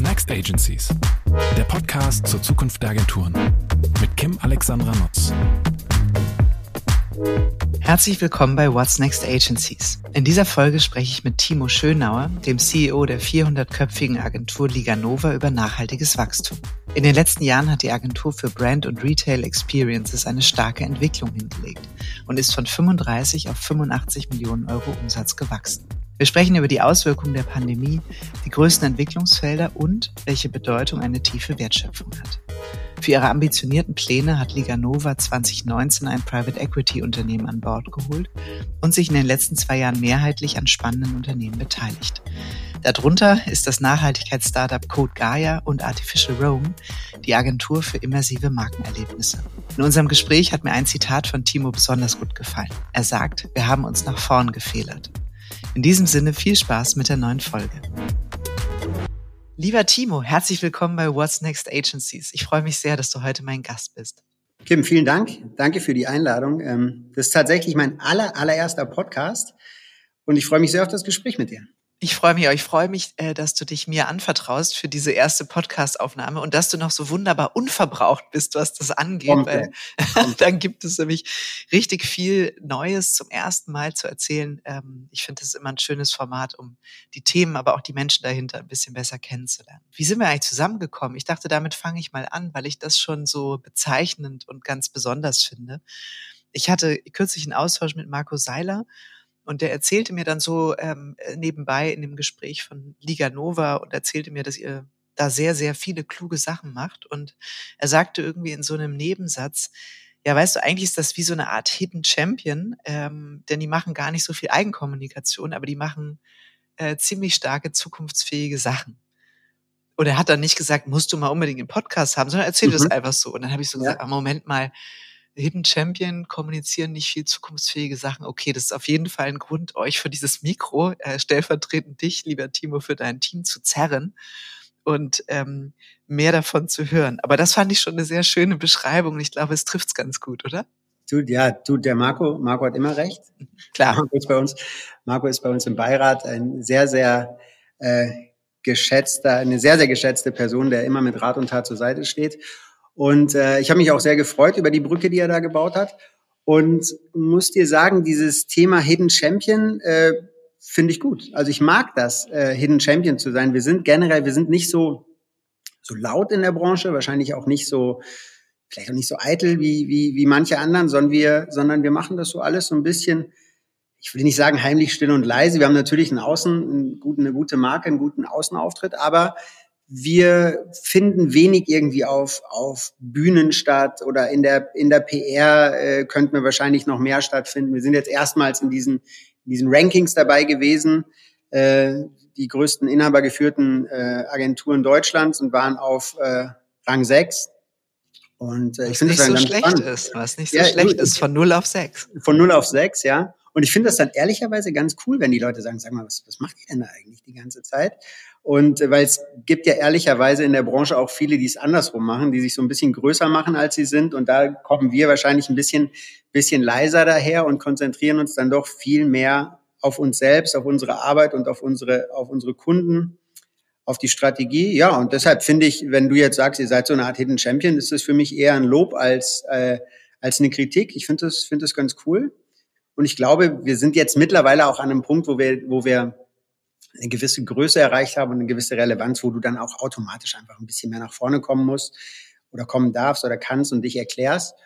Next Agencies? Der Podcast zur Zukunft der Agenturen mit Kim Alexandra Nutz. Herzlich willkommen bei What's Next Agencies. In dieser Folge spreche ich mit Timo Schönauer, dem CEO der 400-köpfigen Agentur Liga Nova über nachhaltiges Wachstum. In den letzten Jahren hat die Agentur für Brand und Retail Experiences eine starke Entwicklung hingelegt und ist von 35 auf 85 Millionen Euro Umsatz gewachsen. Wir sprechen über die Auswirkungen der Pandemie, die größten Entwicklungsfelder und welche Bedeutung eine tiefe Wertschöpfung hat. Für ihre ambitionierten Pläne hat Liga Nova 2019 ein Private Equity Unternehmen an Bord geholt und sich in den letzten zwei Jahren mehrheitlich an spannenden Unternehmen beteiligt. Darunter ist das Nachhaltigkeitsstartup Code Gaia und Artificial Rome, die Agentur für immersive Markenerlebnisse. In unserem Gespräch hat mir ein Zitat von Timo besonders gut gefallen. Er sagt, wir haben uns nach vorn gefehlert. In diesem Sinne viel Spaß mit der neuen Folge. Lieber Timo, herzlich willkommen bei What's Next Agencies. Ich freue mich sehr, dass du heute mein Gast bist. Kim, vielen Dank. Danke für die Einladung. Ähm, das ist tatsächlich mein aller, allererster Podcast und ich freue mich sehr auf das Gespräch mit dir. Ich freue mich, ich freue mich, äh, dass du dich mir anvertraust für diese erste Podcast-Aufnahme und dass du noch so wunderbar unverbraucht bist, was das angeht, Kommt, weil dann gibt es nämlich richtig viel Neues zum ersten Mal zu erzählen. Ähm, ich finde das ist immer ein schönes Format, um die Themen, aber auch die Menschen dahinter ein bisschen besser kennenzulernen. Wie sind wir eigentlich zusammengekommen? Ich dachte, damit fange ich mal an, weil ich das schon so bezeichnend und ganz besonders finde. Ich hatte kürzlich einen Austausch mit Marco Seiler und der erzählte mir dann so ähm, äh, nebenbei in dem Gespräch von Liga Nova und erzählte mir, dass ihr da sehr, sehr viele kluge Sachen macht. Und er sagte irgendwie in so einem Nebensatz, ja, weißt du, eigentlich ist das wie so eine Art Hidden Champion, ähm, denn die machen gar nicht so viel Eigenkommunikation, aber die machen äh, ziemlich starke, zukunftsfähige Sachen. Und er hat dann nicht gesagt, musst du mal unbedingt einen Podcast haben, sondern erzählt mhm. das einfach so. Und dann habe ich so gesagt, ja. ah, Moment mal, Hidden Champion kommunizieren nicht viel zukunftsfähige Sachen. Okay, das ist auf jeden Fall ein Grund, euch für dieses Mikro, äh, stellvertretend dich, lieber Timo, für dein Team zu zerren und ähm, mehr davon zu hören. Aber das fand ich schon eine sehr schöne Beschreibung und ich glaube, es trifft's ganz gut, oder? Du, ja, du, der Marco, Marco hat immer recht. Klar. Marco ist bei uns, Marco ist bei uns im Beirat ein sehr, sehr äh, geschätzter, eine sehr, sehr geschätzte Person, der immer mit Rat und Tat zur Seite steht. Und äh, ich habe mich auch sehr gefreut über die Brücke, die er da gebaut hat. Und muss dir sagen, dieses Thema Hidden Champion äh, finde ich gut. Also ich mag das, äh, Hidden Champion zu sein. Wir sind generell, wir sind nicht so so laut in der Branche, wahrscheinlich auch nicht so, vielleicht auch nicht so eitel wie wie wie manche anderen, sondern wir, sondern wir machen das so alles so ein bisschen. Ich will nicht sagen heimlich, still und leise. Wir haben natürlich einen Außen, eine gute Marke, einen guten Außenauftritt, aber wir finden wenig irgendwie auf, auf Bühnen statt oder in der, in der PR äh, könnten wir wahrscheinlich noch mehr stattfinden. Wir sind jetzt erstmals in diesen, in diesen Rankings dabei gewesen, äh, die größten inhabergeführten äh, Agenturen Deutschlands und waren auf äh, Rang 6. Und äh, ich finde es nicht so schlecht spannend. ist, was nicht so ja, schlecht ist, von 0 auf 6. Von 0 auf 6, ja. Und ich finde das dann ehrlicherweise ganz cool, wenn die Leute sagen, sag mal, was, was macht ihr denn da eigentlich die ganze Zeit? Und äh, weil es gibt ja ehrlicherweise in der Branche auch viele, die es andersrum machen, die sich so ein bisschen größer machen, als sie sind. Und da kommen wir wahrscheinlich ein bisschen, bisschen leiser daher und konzentrieren uns dann doch viel mehr auf uns selbst, auf unsere Arbeit und auf unsere, auf unsere Kunden, auf die Strategie. Ja, und deshalb finde ich, wenn du jetzt sagst, ihr seid so eine Art Hidden Champion, ist das für mich eher ein Lob als, äh, als eine Kritik. Ich finde das, finde das ganz cool. Und ich glaube, wir sind jetzt mittlerweile auch an einem Punkt, wo wir, wo wir eine gewisse Größe erreicht haben und eine gewisse Relevanz, wo du dann auch automatisch einfach ein bisschen mehr nach vorne kommen musst oder kommen darfst oder kannst und dich erklärst.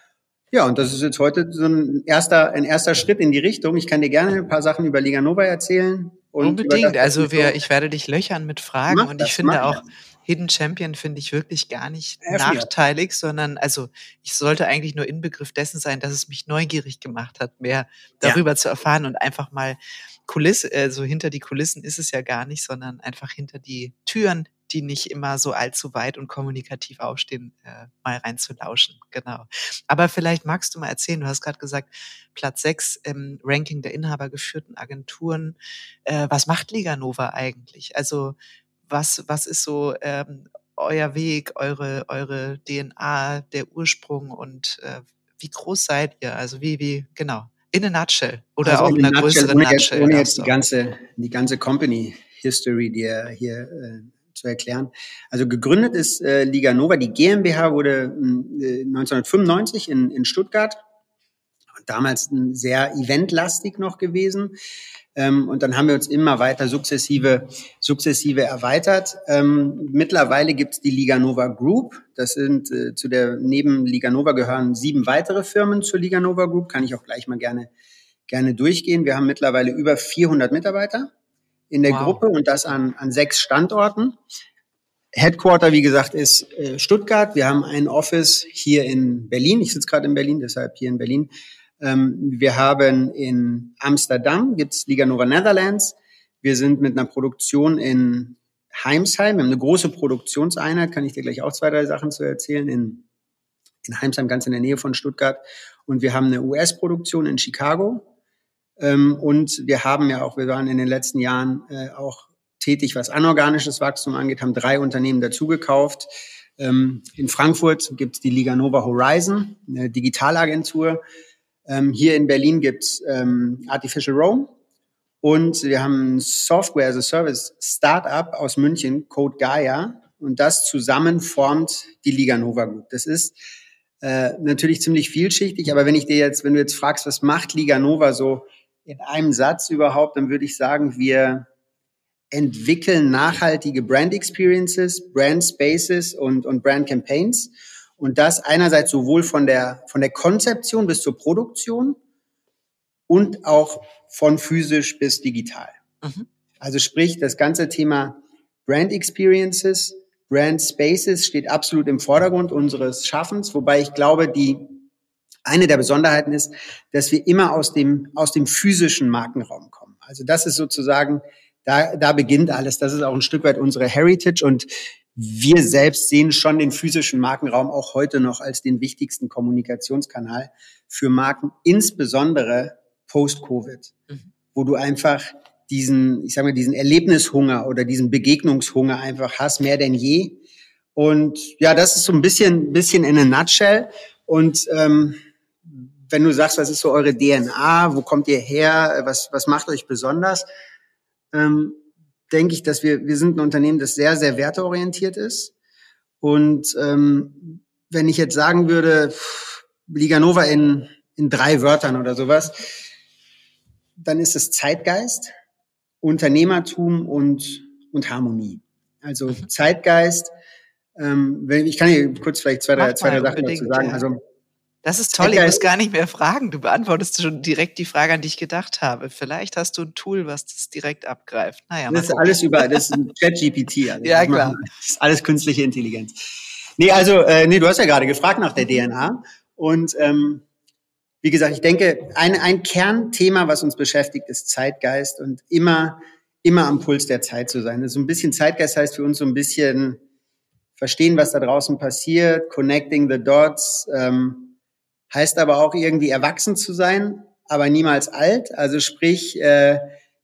Ja, und das ist jetzt heute so ein erster, ein erster Schritt in die Richtung. Ich kann dir gerne ein paar Sachen über Liga Nova erzählen. Unbedingt. Also wir, ich werde dich löchern mit Fragen und ich finde auch, das. Hidden Champion finde ich wirklich gar nicht ja, nachteilig, sondern also ich sollte eigentlich nur Inbegriff dessen sein, dass es mich neugierig gemacht hat, mehr darüber ja. zu erfahren und einfach mal Kulisse, also hinter die Kulissen ist es ja gar nicht, sondern einfach hinter die Türen, die nicht immer so allzu weit und kommunikativ aufstehen, äh, mal reinzulauschen. Genau. Aber vielleicht magst du mal erzählen, du hast gerade gesagt, Platz 6 im Ranking der inhabergeführten Agenturen. Äh, was macht Liga Nova eigentlich? Also was, was ist so ähm, euer Weg, eure, eure DNA, der Ursprung und äh, wie groß seid ihr? Also wie, wie, genau. In a nutshell oder also auch in einer größeren Nutshell. Jetzt, ohne jetzt die ganze, die ganze Company History dir hier äh, zu erklären. Also gegründet ist äh, Liga Nova, die GmbH wurde äh, 1995 in, in Stuttgart. Damals sehr eventlastig noch gewesen. Ähm, und dann haben wir uns immer weiter sukzessive, sukzessive erweitert. Ähm, mittlerweile gibt es die Liga Nova Group. Das sind äh, zu der neben Liga Nova gehören sieben weitere Firmen zur Liga Nova Group. Kann ich auch gleich mal gerne gerne durchgehen. Wir haben mittlerweile über 400 Mitarbeiter in der wow. Gruppe und das an, an sechs Standorten. Headquarter, wie gesagt, ist äh, Stuttgart. Wir haben ein Office hier in Berlin. Ich sitze gerade in Berlin, deshalb hier in Berlin. Ähm, wir haben in Amsterdam, gibt's Liga Nova Netherlands. Wir sind mit einer Produktion in Heimsheim. Wir haben eine große Produktionseinheit, kann ich dir gleich auch zwei, drei Sachen zu erzählen, in, in Heimsheim, ganz in der Nähe von Stuttgart. Und wir haben eine US-Produktion in Chicago. Ähm, und wir haben ja auch, wir waren in den letzten Jahren äh, auch tätig, was anorganisches Wachstum angeht, haben drei Unternehmen dazugekauft. Ähm, in Frankfurt gibt es die Liga Nova Horizon, eine Digitalagentur. Ähm, hier in Berlin gibt es Artificial Rome. Und wir haben ein Software as a Service Startup aus München, Code Gaia. Und das zusammen formt die Liga Nova Group. Das ist äh, natürlich ziemlich vielschichtig, aber wenn ich dir jetzt, wenn du jetzt fragst, was macht Liga Nova so in einem Satz überhaupt, dann würde ich sagen, wir entwickeln nachhaltige Brand Experiences, Brand Spaces und, und Brand Campaigns. Und das einerseits sowohl von der, von der Konzeption bis zur Produktion und auch von physisch bis digital. Mhm. Also sprich, das ganze Thema Brand Experiences, Brand Spaces steht absolut im Vordergrund unseres Schaffens, wobei ich glaube, die eine der Besonderheiten ist, dass wir immer aus dem, aus dem physischen Markenraum kommen. Also das ist sozusagen, da, da beginnt alles. Das ist auch ein Stück weit unsere Heritage und wir selbst sehen schon den physischen Markenraum auch heute noch als den wichtigsten Kommunikationskanal für Marken, insbesondere post-Covid, mhm. wo du einfach diesen, ich sage mal, diesen Erlebnishunger oder diesen Begegnungshunger einfach hast, mehr denn je. Und ja, das ist so ein bisschen, bisschen in a nutshell. Und ähm, wenn du sagst, was ist so eure DNA, wo kommt ihr her, was, was macht euch besonders, ähm, denke ich, dass wir, wir sind ein Unternehmen, das sehr, sehr werteorientiert ist. Und ähm, wenn ich jetzt sagen würde, Liga Nova in, in drei Wörtern oder sowas, dann ist es Zeitgeist, Unternehmertum und, und Harmonie. Also. Zeitgeist, ähm, ich kann hier kurz vielleicht zwei, drei, zwei, drei Sachen dazu sagen. Also das ist toll, ich muss gar nicht mehr fragen. Du beantwortest schon direkt die Frage, an die ich gedacht habe. Vielleicht hast du ein Tool, was das direkt abgreift. Naja, das ist alles über, das ist ein Chat-GPT. Also ja, klar. Das ist alles künstliche Intelligenz. Nee, also, äh, nee, du hast ja gerade gefragt nach der DNA. Und ähm, wie gesagt, ich denke, ein, ein Kernthema, was uns beschäftigt, ist Zeitgeist und immer, immer am Puls der Zeit zu sein. Also so ein bisschen Zeitgeist heißt für uns so ein bisschen verstehen, was da draußen passiert, connecting the dots, ähm, heißt aber auch irgendwie erwachsen zu sein, aber niemals alt. Also sprich, äh,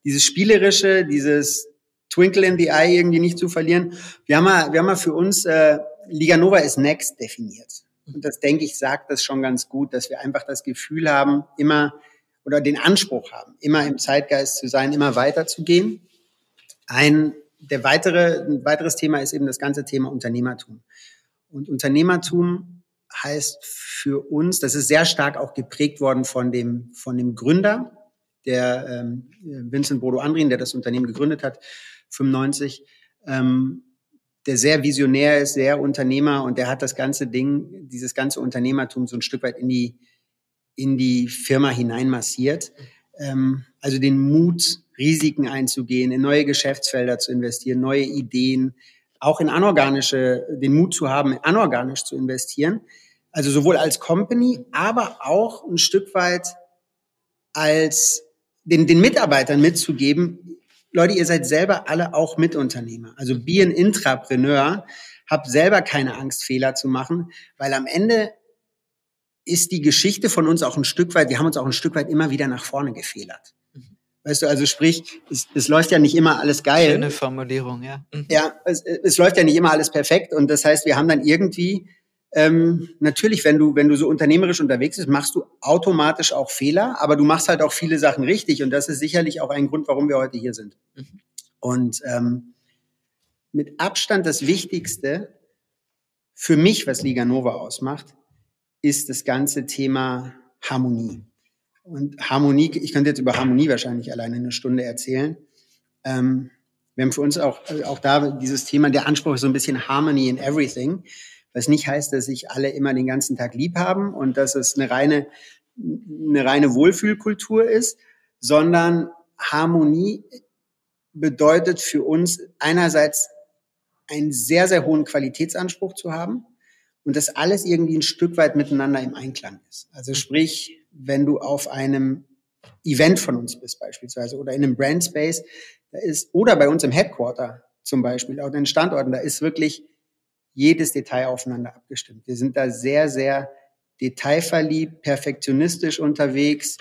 dieses Spielerische, dieses Twinkle in the Eye irgendwie nicht zu verlieren. Wir haben mal, wir haben mal für uns, äh, Liga Nova ist Next definiert. Und das, denke ich, sagt das schon ganz gut, dass wir einfach das Gefühl haben, immer oder den Anspruch haben, immer im Zeitgeist zu sein, immer weiterzugehen. Ein, der weitere, ein weiteres Thema ist eben das ganze Thema Unternehmertum. Und Unternehmertum heißt für uns, das ist sehr stark auch geprägt worden von dem, von dem Gründer, der ähm, Vincent Bodo Andrin, der das Unternehmen gegründet hat, 95, ähm, der sehr visionär ist, sehr Unternehmer und der hat das ganze Ding, dieses ganze Unternehmertum so ein Stück weit in die, in die Firma hineinmassiert. Ähm, also den Mut, Risiken einzugehen, in neue Geschäftsfelder zu investieren, neue Ideen, auch in anorganische, den Mut zu haben, anorganisch zu investieren. Also sowohl als Company, aber auch ein Stück weit als den, den Mitarbeitern mitzugeben, Leute, ihr seid selber alle auch Mitunternehmer. Also be an Intrapreneur, habt selber keine Angst, Fehler zu machen, weil am Ende ist die Geschichte von uns auch ein Stück weit, wir haben uns auch ein Stück weit immer wieder nach vorne gefehlert. Weißt du, also sprich, es, es läuft ja nicht immer alles geil. Schöne Formulierung, ja. Mhm. Ja, es, es läuft ja nicht immer alles perfekt und das heißt, wir haben dann irgendwie ähm, natürlich, wenn du, wenn du so unternehmerisch unterwegs bist, machst du automatisch auch Fehler, aber du machst halt auch viele Sachen richtig und das ist sicherlich auch ein Grund, warum wir heute hier sind. Mhm. Und ähm, mit Abstand das Wichtigste für mich, was Liga Nova ausmacht, ist das ganze Thema Harmonie. Und Harmonie, ich könnte jetzt über Harmonie wahrscheinlich alleine eine Stunde erzählen. Ähm, wir haben für uns auch, auch da dieses Thema, der Anspruch ist so ein bisschen Harmony in Everything, was nicht heißt, dass sich alle immer den ganzen Tag lieb haben und dass es eine reine, eine reine Wohlfühlkultur ist, sondern Harmonie bedeutet für uns einerseits einen sehr, sehr hohen Qualitätsanspruch zu haben und dass alles irgendwie ein Stück weit miteinander im Einklang ist. Also sprich, wenn du auf einem Event von uns bist beispielsweise oder in einem Brand Space, da ist, oder bei uns im Headquarter zum Beispiel, auch in den Standorten, da ist wirklich jedes Detail aufeinander abgestimmt. Wir sind da sehr, sehr detailverliebt, perfektionistisch unterwegs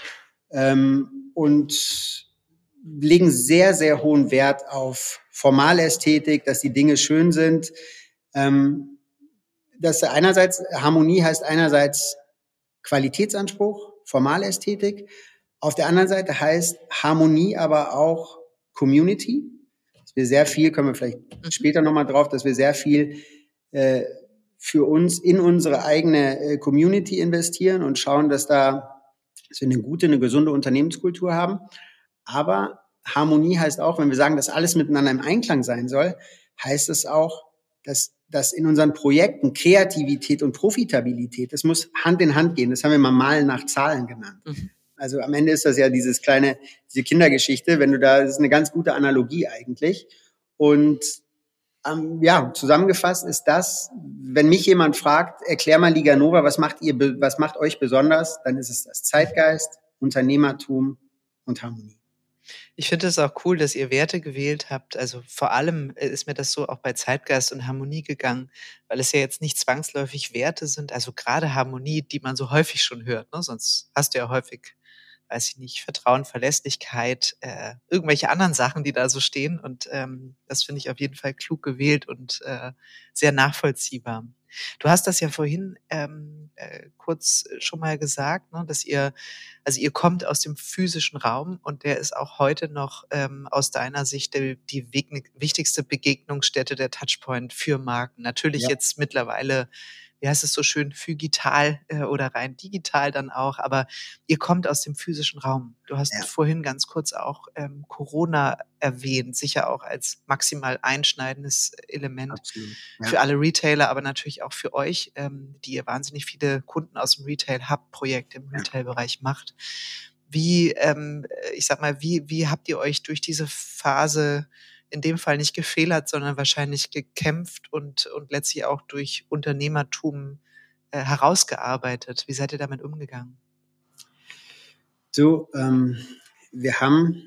ähm, und legen sehr, sehr hohen Wert auf Formalästhetik, dass die Dinge schön sind. Ähm, dass einerseits Harmonie heißt einerseits Qualitätsanspruch, Formalästhetik. Auf der anderen Seite heißt Harmonie aber auch Community. Dass wir sehr viel, können wir vielleicht später nochmal drauf, dass wir sehr viel äh, für uns in unsere eigene äh, Community investieren und schauen, dass da dass wir eine gute, eine gesunde Unternehmenskultur haben. Aber Harmonie heißt auch, wenn wir sagen, dass alles miteinander im Einklang sein soll, heißt es auch, dass, dass in unseren Projekten Kreativität und Profitabilität, das muss Hand in Hand gehen. Das haben wir mal Malen nach Zahlen genannt. Mhm. Also am Ende ist das ja dieses kleine, diese Kindergeschichte, wenn du da, das ist eine ganz gute Analogie eigentlich. Und ähm, ja, zusammengefasst ist das, wenn mich jemand fragt, erklär mal Liga Nova, was macht ihr, was macht euch besonders, dann ist es das Zeitgeist, Unternehmertum und Harmonie. Ich finde es auch cool, dass ihr Werte gewählt habt. Also vor allem äh, ist mir das so auch bei Zeitgeist und Harmonie gegangen, weil es ja jetzt nicht zwangsläufig Werte sind, also gerade Harmonie, die man so häufig schon hört. Ne? Sonst hast du ja häufig, weiß ich nicht, Vertrauen, Verlässlichkeit, äh, irgendwelche anderen Sachen, die da so stehen. Und ähm, das finde ich auf jeden Fall klug gewählt und äh, sehr nachvollziehbar. Du hast das ja vorhin ähm, äh, kurz schon mal gesagt, ne, dass ihr, also ihr kommt aus dem physischen Raum und der ist auch heute noch ähm, aus deiner Sicht die, die wichtigste Begegnungsstätte der Touchpoint für Marken. Natürlich ja. jetzt mittlerweile wie heißt es so schön, phygital äh, oder rein digital dann auch, aber ihr kommt aus dem physischen Raum. Du hast ja. vorhin ganz kurz auch ähm, Corona erwähnt, sicher auch als maximal einschneidendes Element ja. für alle Retailer, aber natürlich auch für euch, ähm, die ihr wahnsinnig viele Kunden aus dem Retail habt, Projekte im Retail-Bereich macht. Wie, ähm, ich sag mal, wie, wie habt ihr euch durch diese Phase in dem Fall nicht gefehlert, sondern wahrscheinlich gekämpft und, und letztlich auch durch Unternehmertum äh, herausgearbeitet. Wie seid ihr damit umgegangen? So, ähm, wir haben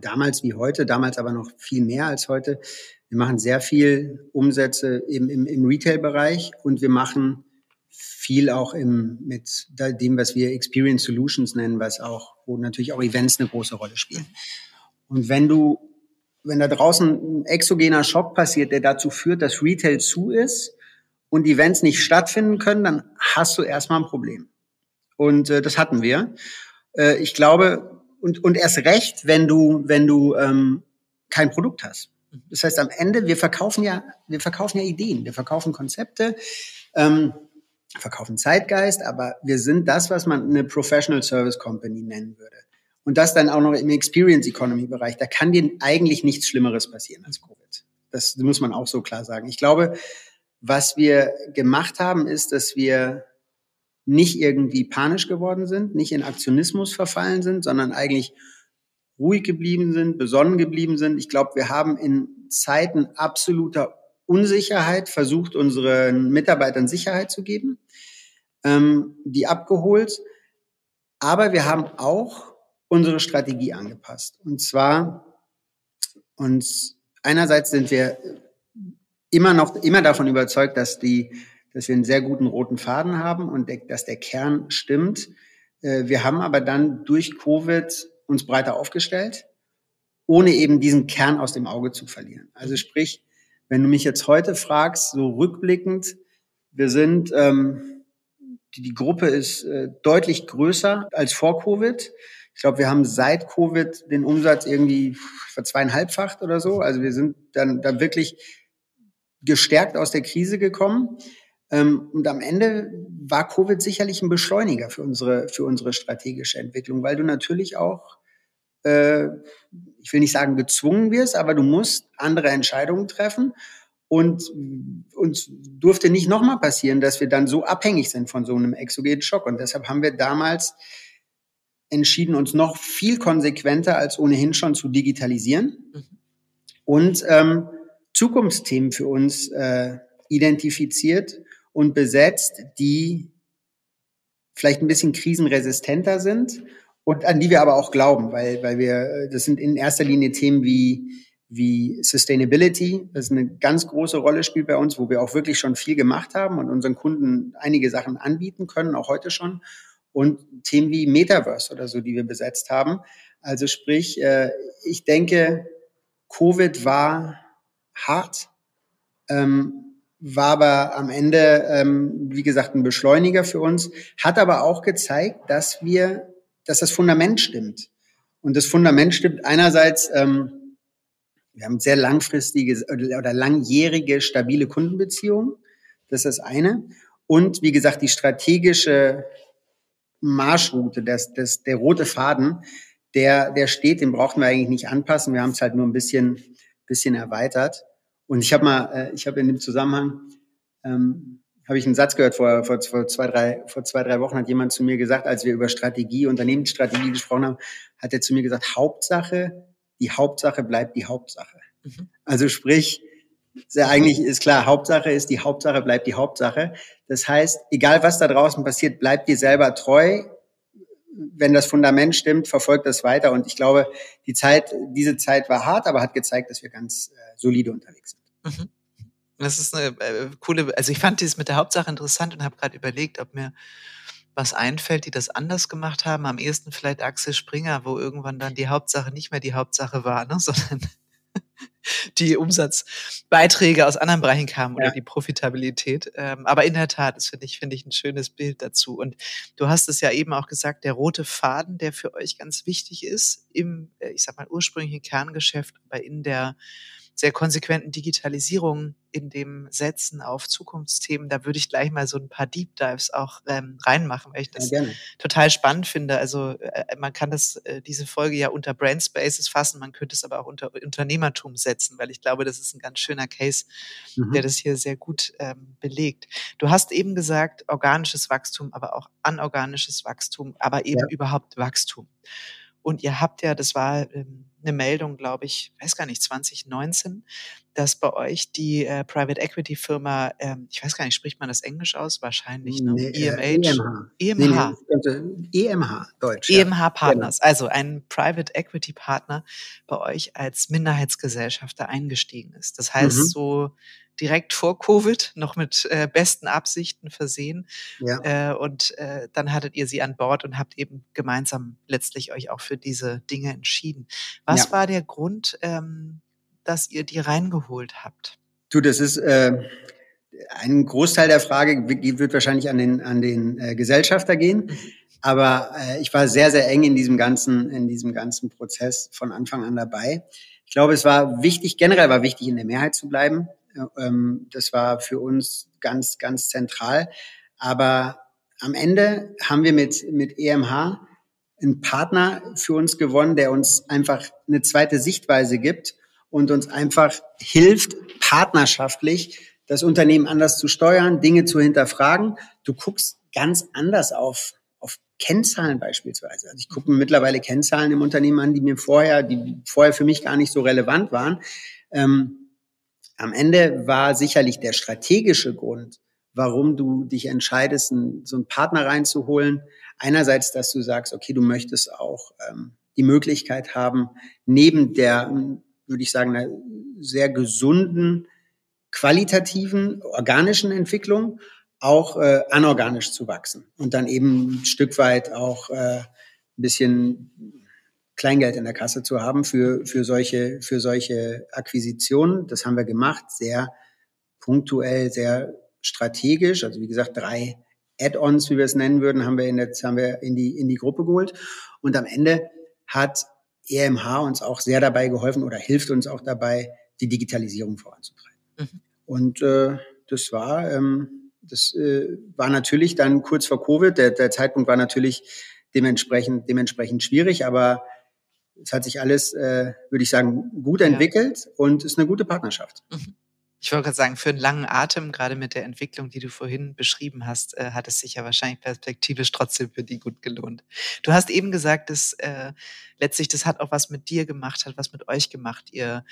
damals wie heute, damals aber noch viel mehr als heute, wir machen sehr viel Umsätze im, im, im Retail-Bereich und wir machen viel auch im, mit dem, was wir Experience Solutions nennen, was auch, wo natürlich auch Events eine große Rolle spielen. Und wenn du wenn da draußen ein exogener Schock passiert, der dazu führt, dass Retail zu ist und Events nicht stattfinden können, dann hast du erstmal ein Problem. Und äh, das hatten wir. Äh, ich glaube, und, und erst recht, wenn du, wenn du ähm, kein Produkt hast. Das heißt, am Ende, wir verkaufen ja, wir verkaufen ja Ideen, wir verkaufen Konzepte, ähm, verkaufen Zeitgeist, aber wir sind das, was man eine Professional Service Company nennen würde. Und das dann auch noch im Experience Economy Bereich. Da kann dir eigentlich nichts Schlimmeres passieren als Covid. Das muss man auch so klar sagen. Ich glaube, was wir gemacht haben, ist, dass wir nicht irgendwie panisch geworden sind, nicht in Aktionismus verfallen sind, sondern eigentlich ruhig geblieben sind, besonnen geblieben sind. Ich glaube, wir haben in Zeiten absoluter Unsicherheit versucht, unseren Mitarbeitern Sicherheit zu geben, ähm, die abgeholt. Aber wir haben auch unsere Strategie angepasst. Und zwar, uns einerseits sind wir immer noch, immer davon überzeugt, dass die, dass wir einen sehr guten roten Faden haben und der, dass der Kern stimmt. Äh, wir haben aber dann durch Covid uns breiter aufgestellt, ohne eben diesen Kern aus dem Auge zu verlieren. Also sprich, wenn du mich jetzt heute fragst, so rückblickend, wir sind, ähm, die, die Gruppe ist äh, deutlich größer als vor Covid. Ich glaube, wir haben seit Covid den Umsatz irgendwie verzweieinhalbfacht oder so. Also wir sind dann, dann wirklich gestärkt aus der Krise gekommen. Ähm, und am Ende war Covid sicherlich ein Beschleuniger für unsere, für unsere strategische Entwicklung, weil du natürlich auch, äh, ich will nicht sagen gezwungen wirst, aber du musst andere Entscheidungen treffen. Und uns durfte nicht nochmal passieren, dass wir dann so abhängig sind von so einem exogenen Schock. Und deshalb haben wir damals entschieden, uns noch viel konsequenter als ohnehin schon zu digitalisieren mhm. und ähm, Zukunftsthemen für uns äh, identifiziert und besetzt, die vielleicht ein bisschen krisenresistenter sind und an die wir aber auch glauben, weil, weil wir, äh, das sind in erster Linie Themen wie, wie Sustainability, das eine ganz große Rolle spielt bei uns, wo wir auch wirklich schon viel gemacht haben und unseren Kunden einige Sachen anbieten können, auch heute schon. Und Themen wie Metaverse oder so, die wir besetzt haben. Also sprich, äh, ich denke, Covid war hart, ähm, war aber am Ende, ähm, wie gesagt, ein Beschleuniger für uns, hat aber auch gezeigt, dass wir, dass das Fundament stimmt. Und das Fundament stimmt einerseits, ähm, wir haben sehr langfristige oder langjährige, stabile Kundenbeziehungen. Das ist das eine. Und wie gesagt, die strategische Marschroute, das, das, der rote Faden, der, der steht, den brauchten wir eigentlich nicht anpassen. Wir haben es halt nur ein bisschen, bisschen erweitert. Und ich habe mal, äh, ich habe in dem Zusammenhang, ähm, habe ich einen Satz gehört vor, vor, vor, zwei, drei, vor zwei, drei Wochen hat jemand zu mir gesagt, als wir über Strategie, Unternehmensstrategie gesprochen haben, hat er zu mir gesagt, Hauptsache, die Hauptsache bleibt die Hauptsache. Mhm. Also sprich, sehr eigentlich ist klar, Hauptsache ist die Hauptsache bleibt die Hauptsache. Das heißt, egal was da draußen passiert, bleibt dir selber treu. Wenn das Fundament stimmt, verfolgt das weiter. Und ich glaube, die Zeit, diese Zeit war hart, aber hat gezeigt, dass wir ganz äh, solide unterwegs sind. Mhm. Das ist eine äh, coole, also ich fand dieses mit der Hauptsache interessant und habe gerade überlegt, ob mir was einfällt, die das anders gemacht haben. Am ehesten vielleicht Axel Springer, wo irgendwann dann die Hauptsache nicht mehr die Hauptsache war, ne? sondern die Umsatzbeiträge aus anderen Bereichen kamen oder ja. die Profitabilität. Ähm, aber in der Tat, das finde ich, finde ich ein schönes Bild dazu. Und du hast es ja eben auch gesagt, der rote Faden, der für euch ganz wichtig ist im, äh, ich sag mal, ursprünglichen Kerngeschäft, aber in der sehr konsequenten Digitalisierung in dem Setzen auf Zukunftsthemen, da würde ich gleich mal so ein paar Deep Dives auch ähm, reinmachen, weil ich das ja, total spannend finde. Also äh, man kann das äh, diese Folge ja unter Brand Spaces fassen, man könnte es aber auch unter Unternehmertum setzen, weil ich glaube, das ist ein ganz schöner Case, mhm. der das hier sehr gut ähm, belegt. Du hast eben gesagt, organisches Wachstum, aber auch anorganisches Wachstum, aber eben ja. überhaupt Wachstum. Und ihr habt ja, das war ähm, eine Meldung, glaube ich, weiß gar nicht, 2019, dass bei euch die äh, Private Equity Firma, ähm, ich weiß gar nicht, spricht man das Englisch aus? Wahrscheinlich, ne? Nee, EMH. Äh, EMH. EMH. Nee, EMH, Deutsch. EMH ja. Partners, genau. also ein Private Equity Partner bei euch als Minderheitsgesellschafter eingestiegen ist. Das heißt, mhm. so direkt vor Covid, noch mit äh, besten Absichten versehen. Ja. Äh, und äh, dann hattet ihr sie an Bord und habt eben gemeinsam letztlich euch auch für diese Dinge entschieden. Was ja. war der Grund, ähm, dass ihr die reingeholt habt? Du, das ist äh, ein Großteil der Frage wird wahrscheinlich an den an den äh, Gesellschafter gehen. Mhm. Aber äh, ich war sehr, sehr eng in diesem ganzen, in diesem ganzen Prozess von Anfang an dabei. Ich glaube, es war wichtig, generell war wichtig, in der Mehrheit zu bleiben. Ähm, das war für uns ganz, ganz zentral. Aber am Ende haben wir mit, mit EMH einen Partner für uns gewonnen, der uns einfach eine zweite Sichtweise gibt und uns einfach hilft, partnerschaftlich das Unternehmen anders zu steuern, Dinge zu hinterfragen. Du guckst ganz anders auf, auf Kennzahlen beispielsweise. Also ich gucke mir mittlerweile Kennzahlen im Unternehmen an, die mir vorher, die vorher für mich gar nicht so relevant waren. Ähm, am Ende war sicherlich der strategische Grund, warum du dich entscheidest, so einen Partner reinzuholen. Einerseits, dass du sagst, okay, du möchtest auch ähm, die Möglichkeit haben, neben der, würde ich sagen, einer sehr gesunden, qualitativen, organischen Entwicklung auch äh, anorganisch zu wachsen und dann eben ein Stück weit auch äh, ein bisschen Kleingeld in der Kasse zu haben für, für, solche, für solche Akquisitionen. Das haben wir gemacht, sehr punktuell, sehr strategisch. Also wie gesagt, drei Add-ons, wie wir es nennen würden, haben wir in, der, haben wir in, die, in die Gruppe geholt. Und am Ende hat EMH uns auch sehr dabei geholfen oder hilft uns auch dabei, die Digitalisierung voranzutreiben. Mhm. Und äh, das war, ähm, das äh, war natürlich dann kurz vor Covid. Der, der Zeitpunkt war natürlich dementsprechend, dementsprechend schwierig, aber es hat sich alles, äh, würde ich sagen, gut entwickelt ja. und ist eine gute Partnerschaft. Mhm. Ich wollte gerade sagen, für einen langen Atem, gerade mit der Entwicklung, die du vorhin beschrieben hast, äh, hat es sich ja wahrscheinlich perspektivisch trotzdem für die gut gelohnt. Du hast eben gesagt, dass äh, letztlich das hat auch was mit dir gemacht, hat was mit euch gemacht. Ihr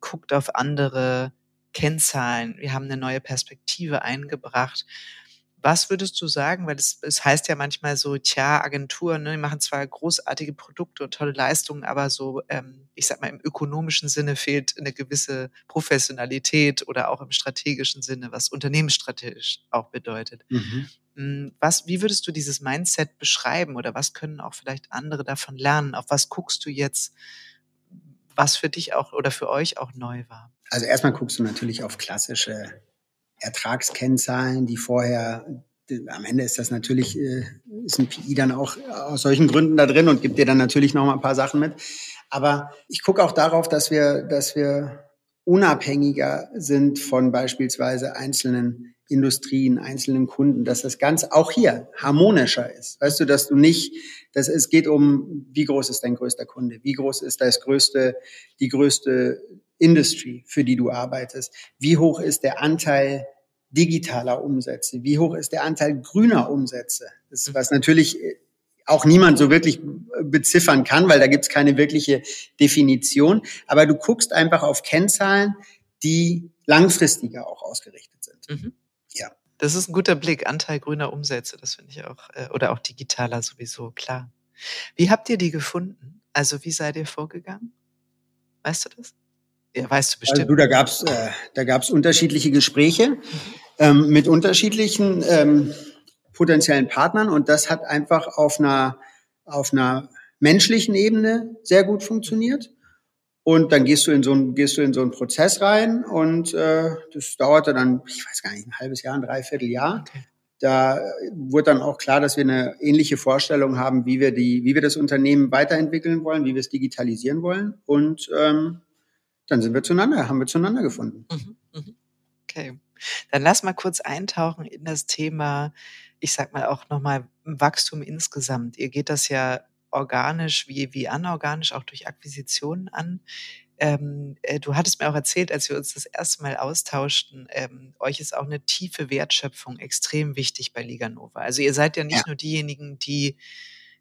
guckt auf andere Kennzahlen, wir haben eine neue Perspektive eingebracht. Was würdest du sagen, weil es, es heißt ja manchmal so, tja, Agenturen, ne, die machen zwar großartige Produkte und tolle Leistungen, aber so, ähm, ich sag mal, im ökonomischen Sinne fehlt eine gewisse Professionalität oder auch im strategischen Sinne, was unternehmensstrategisch auch bedeutet. Mhm. Hm, was, wie würdest du dieses Mindset beschreiben oder was können auch vielleicht andere davon lernen? Auf was guckst du jetzt, was für dich auch oder für euch auch neu war? Also erstmal guckst du natürlich auf klassische Ertragskennzahlen, die vorher, am Ende ist das natürlich, äh, ist ein PI dann auch aus solchen Gründen da drin und gibt dir dann natürlich noch mal ein paar Sachen mit. Aber ich gucke auch darauf, dass wir, dass wir unabhängiger sind von beispielsweise einzelnen Industrien, einzelnen Kunden, dass das Ganze auch hier harmonischer ist. Weißt du, dass du nicht, dass es geht um, wie groß ist dein größter Kunde, wie groß ist das größte, die größte Industry, für die du arbeitest? Wie hoch ist der Anteil digitaler Umsätze? Wie hoch ist der Anteil grüner Umsätze? Das, was natürlich auch niemand so wirklich beziffern kann, weil da gibt es keine wirkliche Definition. Aber du guckst einfach auf Kennzahlen, die langfristiger auch ausgerichtet sind. Mhm. Ja. Das ist ein guter Blick, Anteil grüner Umsätze, das finde ich auch, äh, oder auch digitaler sowieso, klar. Wie habt ihr die gefunden? Also wie seid ihr vorgegangen? Weißt du das? Ja, weißt du bestimmt. Also, du, da gab's äh, da gab's unterschiedliche Gespräche ähm, mit unterschiedlichen ähm, potenziellen Partnern und das hat einfach auf einer auf einer menschlichen Ebene sehr gut funktioniert. Und dann gehst du in so einen, gehst du in so einen Prozess rein und äh, das dauerte dann, ich weiß gar nicht, ein halbes Jahr, ein Dreivierteljahr. Okay. Da wurde dann auch klar, dass wir eine ähnliche Vorstellung haben, wie wir die, wie wir das Unternehmen weiterentwickeln wollen, wie wir es digitalisieren wollen. Und ähm, dann sind wir zueinander, haben wir zueinander gefunden. Mhm, mhm. Okay. Dann lass mal kurz eintauchen in das Thema, ich sag mal auch nochmal Wachstum insgesamt. Ihr geht das ja organisch wie, wie anorganisch auch durch Akquisitionen an. Ähm, äh, du hattest mir auch erzählt, als wir uns das erste Mal austauschten, ähm, euch ist auch eine tiefe Wertschöpfung extrem wichtig bei Liga Nova. Also ihr seid ja nicht ja. nur diejenigen, die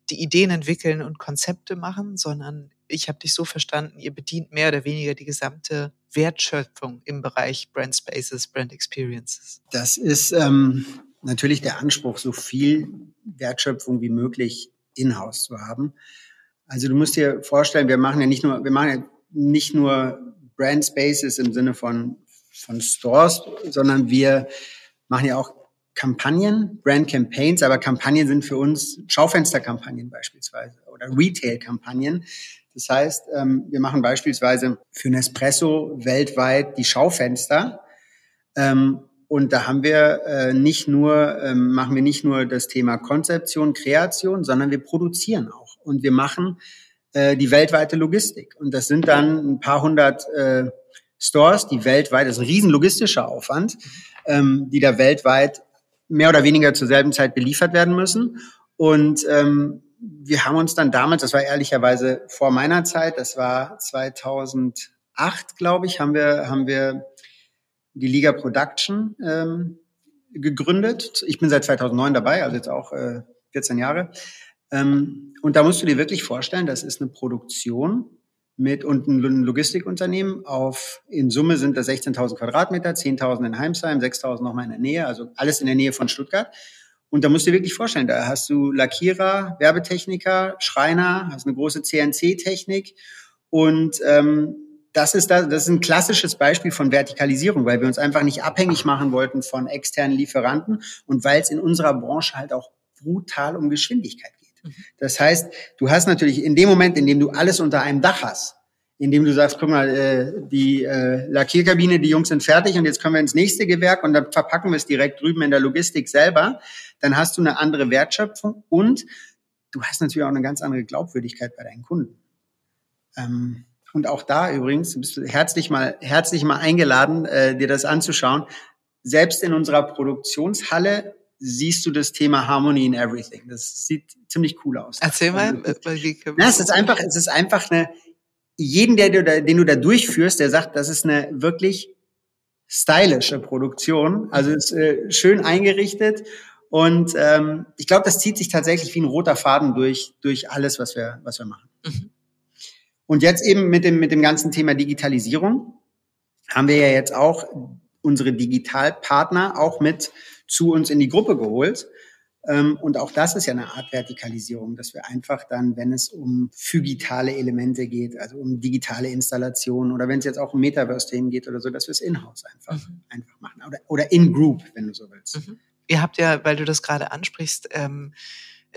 die Ideen entwickeln und Konzepte machen, sondern ich habe dich so verstanden, ihr bedient mehr oder weniger die gesamte Wertschöpfung im Bereich Brand Spaces, Brand Experiences. Das ist ähm, natürlich der Anspruch, so viel Wertschöpfung wie möglich in-house zu haben. Also du musst dir vorstellen, wir machen ja nicht nur, wir machen ja nicht nur Brand Spaces im Sinne von, von Stores, sondern wir machen ja auch Kampagnen, Brand Campaigns, aber Kampagnen sind für uns Schaufensterkampagnen beispielsweise oder Retail-Kampagnen. Das heißt, ähm, wir machen beispielsweise für Nespresso weltweit die Schaufenster. Ähm, und da haben wir äh, nicht nur, ähm, machen wir nicht nur das Thema Konzeption, Kreation, sondern wir produzieren auch. Und wir machen äh, die weltweite Logistik. Und das sind dann ein paar hundert äh, Stores, die weltweit, das ist ein riesen logistischer Aufwand, ähm, die da weltweit mehr oder weniger zur selben Zeit beliefert werden müssen. Und ähm, wir haben uns dann damals, das war ehrlicherweise vor meiner Zeit, das war 2008, glaube ich, haben wir, haben wir die Liga Production ähm, gegründet. Ich bin seit 2009 dabei, also jetzt auch äh, 14 Jahre. Ähm, und da musst du dir wirklich vorstellen, das ist eine Produktion mit und ein Logistikunternehmen auf, in Summe sind das 16.000 Quadratmeter, 10.000 in Heimsheim, 6.000 nochmal in der Nähe, also alles in der Nähe von Stuttgart. Und da musst du dir wirklich vorstellen, da hast du Lackierer, Werbetechniker, Schreiner, hast eine große CNC-Technik und ähm, das ist, das, das ist ein klassisches Beispiel von Vertikalisierung, weil wir uns einfach nicht abhängig machen wollten von externen Lieferanten und weil es in unserer Branche halt auch brutal um Geschwindigkeit geht. Das heißt, du hast natürlich in dem Moment, in dem du alles unter einem Dach hast, indem du sagst, guck mal, äh, die äh, Lackierkabine, die Jungs sind fertig und jetzt können wir ins nächste Gewerk und dann verpacken wir es direkt drüben in der Logistik selber, dann hast du eine andere Wertschöpfung und du hast natürlich auch eine ganz andere Glaubwürdigkeit bei deinen Kunden. Ähm, und auch da übrigens bist du herzlich mal, herzlich mal eingeladen, äh, dir das anzuschauen. Selbst in unserer Produktionshalle siehst du das Thema Harmony in Everything. Das sieht ziemlich cool aus. Erzähl mal. Also, na, es ist einfach, es ist einfach eine, jeden, der du da, den du da durchführst, der sagt, das ist eine wirklich stylische Produktion. Also ist äh, schön eingerichtet und ähm, ich glaube, das zieht sich tatsächlich wie ein roter Faden durch durch alles, was wir was wir machen. Mhm. Und jetzt eben mit dem mit dem ganzen Thema Digitalisierung haben wir ja jetzt auch unsere Digitalpartner auch mit zu uns in die Gruppe geholt. Ähm, und auch das ist ja eine Art Vertikalisierung, dass wir einfach dann, wenn es um phygitale Elemente geht, also um digitale Installationen oder wenn es jetzt auch um Metaverse-Themen geht oder so, dass wir es in-house einfach, mhm. einfach machen. Oder, oder in-Group, wenn du so willst. Mhm. Ihr habt ja, weil du das gerade ansprichst, ähm,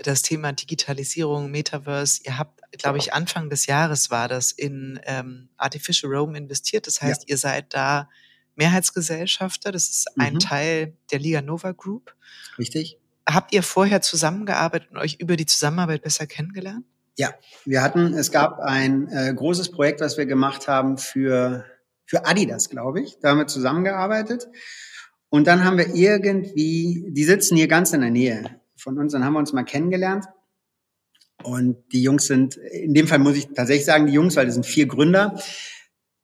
das Thema Digitalisierung, Metaverse. Ihr habt, glaube ich, Anfang des Jahres war das in ähm, Artificial Rome investiert. Das heißt, ja. ihr seid da Mehrheitsgesellschafter. Das ist ein mhm. Teil der Liga Nova Group. Richtig. Habt ihr vorher zusammengearbeitet und euch über die Zusammenarbeit besser kennengelernt? Ja, wir hatten, es gab ein äh, großes Projekt, was wir gemacht haben für, für Adidas, glaube ich. Da haben wir zusammengearbeitet. Und dann haben wir irgendwie, die sitzen hier ganz in der Nähe von uns, dann haben wir uns mal kennengelernt. Und die Jungs sind, in dem Fall muss ich tatsächlich sagen, die Jungs, weil das sind vier Gründer,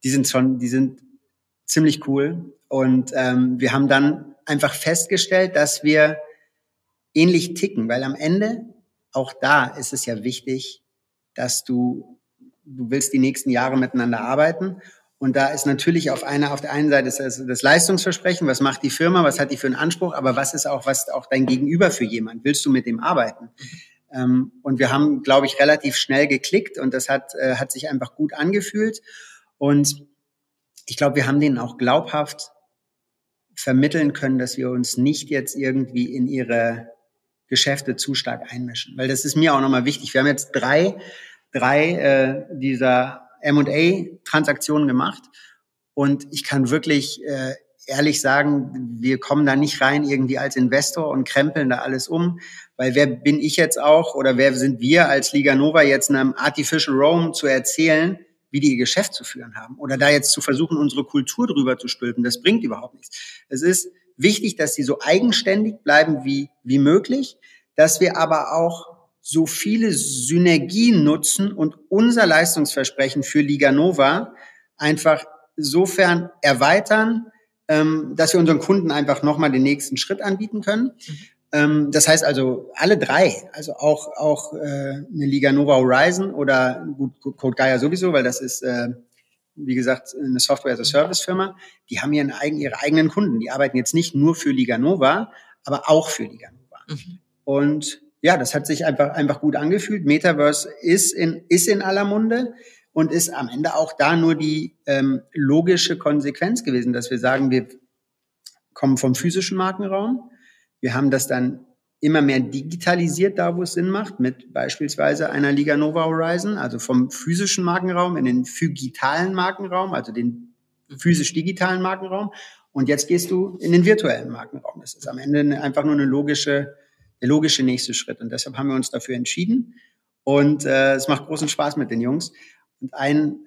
die sind schon, die sind ziemlich cool. Und ähm, wir haben dann einfach festgestellt, dass wir ähnlich ticken, weil am Ende, auch da ist es ja wichtig, dass du, du willst die nächsten Jahre miteinander arbeiten. Und da ist natürlich auf einer, auf der einen Seite ist das, das Leistungsversprechen, was macht die Firma, was hat die für einen Anspruch, aber was ist auch, was auch dein Gegenüber für jemand? Willst du mit dem arbeiten? Ähm, und wir haben, glaube ich, relativ schnell geklickt und das hat, äh, hat sich einfach gut angefühlt. Und ich glaube, wir haben denen auch glaubhaft vermitteln können, dass wir uns nicht jetzt irgendwie in ihre Geschäfte zu stark einmischen. Weil das ist mir auch nochmal wichtig. Wir haben jetzt drei, drei äh, dieser M&A-Transaktionen gemacht und ich kann wirklich äh, ehrlich sagen, wir kommen da nicht rein irgendwie als Investor und krempeln da alles um, weil wer bin ich jetzt auch oder wer sind wir als Liga Nova jetzt einem Artificial Rome zu erzählen, wie die ihr Geschäft zu führen haben. Oder da jetzt zu versuchen, unsere Kultur drüber zu stülpen, das bringt überhaupt nichts. Es ist wichtig, dass sie so eigenständig bleiben wie, wie möglich, dass wir aber auch so viele Synergien nutzen und unser Leistungsversprechen für Liga Nova einfach sofern erweitern, ähm, dass wir unseren Kunden einfach nochmal den nächsten Schritt anbieten können. Mhm. Ähm, das heißt also alle drei, also auch auch äh, eine Liga Nova Horizon oder gut Code Gaia sowieso, weil das ist äh, wie gesagt eine Software as a Service Firma. Die haben ihren eigen, ihre eigenen Kunden. Die arbeiten jetzt nicht nur für Liga Nova, aber auch für Liga Nova. Mhm. Und ja, das hat sich einfach einfach gut angefühlt. Metaverse ist in ist in aller Munde und ist am Ende auch da nur die ähm, logische Konsequenz gewesen, dass wir sagen, wir kommen vom physischen Markenraum wir haben das dann immer mehr digitalisiert, da wo es Sinn macht, mit beispielsweise einer Liga Nova Horizon, also vom physischen Markenraum in den phygitalen Markenraum, also den physisch-digitalen Markenraum. Und jetzt gehst du in den virtuellen Markenraum. Das ist am Ende einfach nur eine logische, der logische nächste Schritt. Und deshalb haben wir uns dafür entschieden. Und äh, es macht großen Spaß mit den Jungs. Und ein,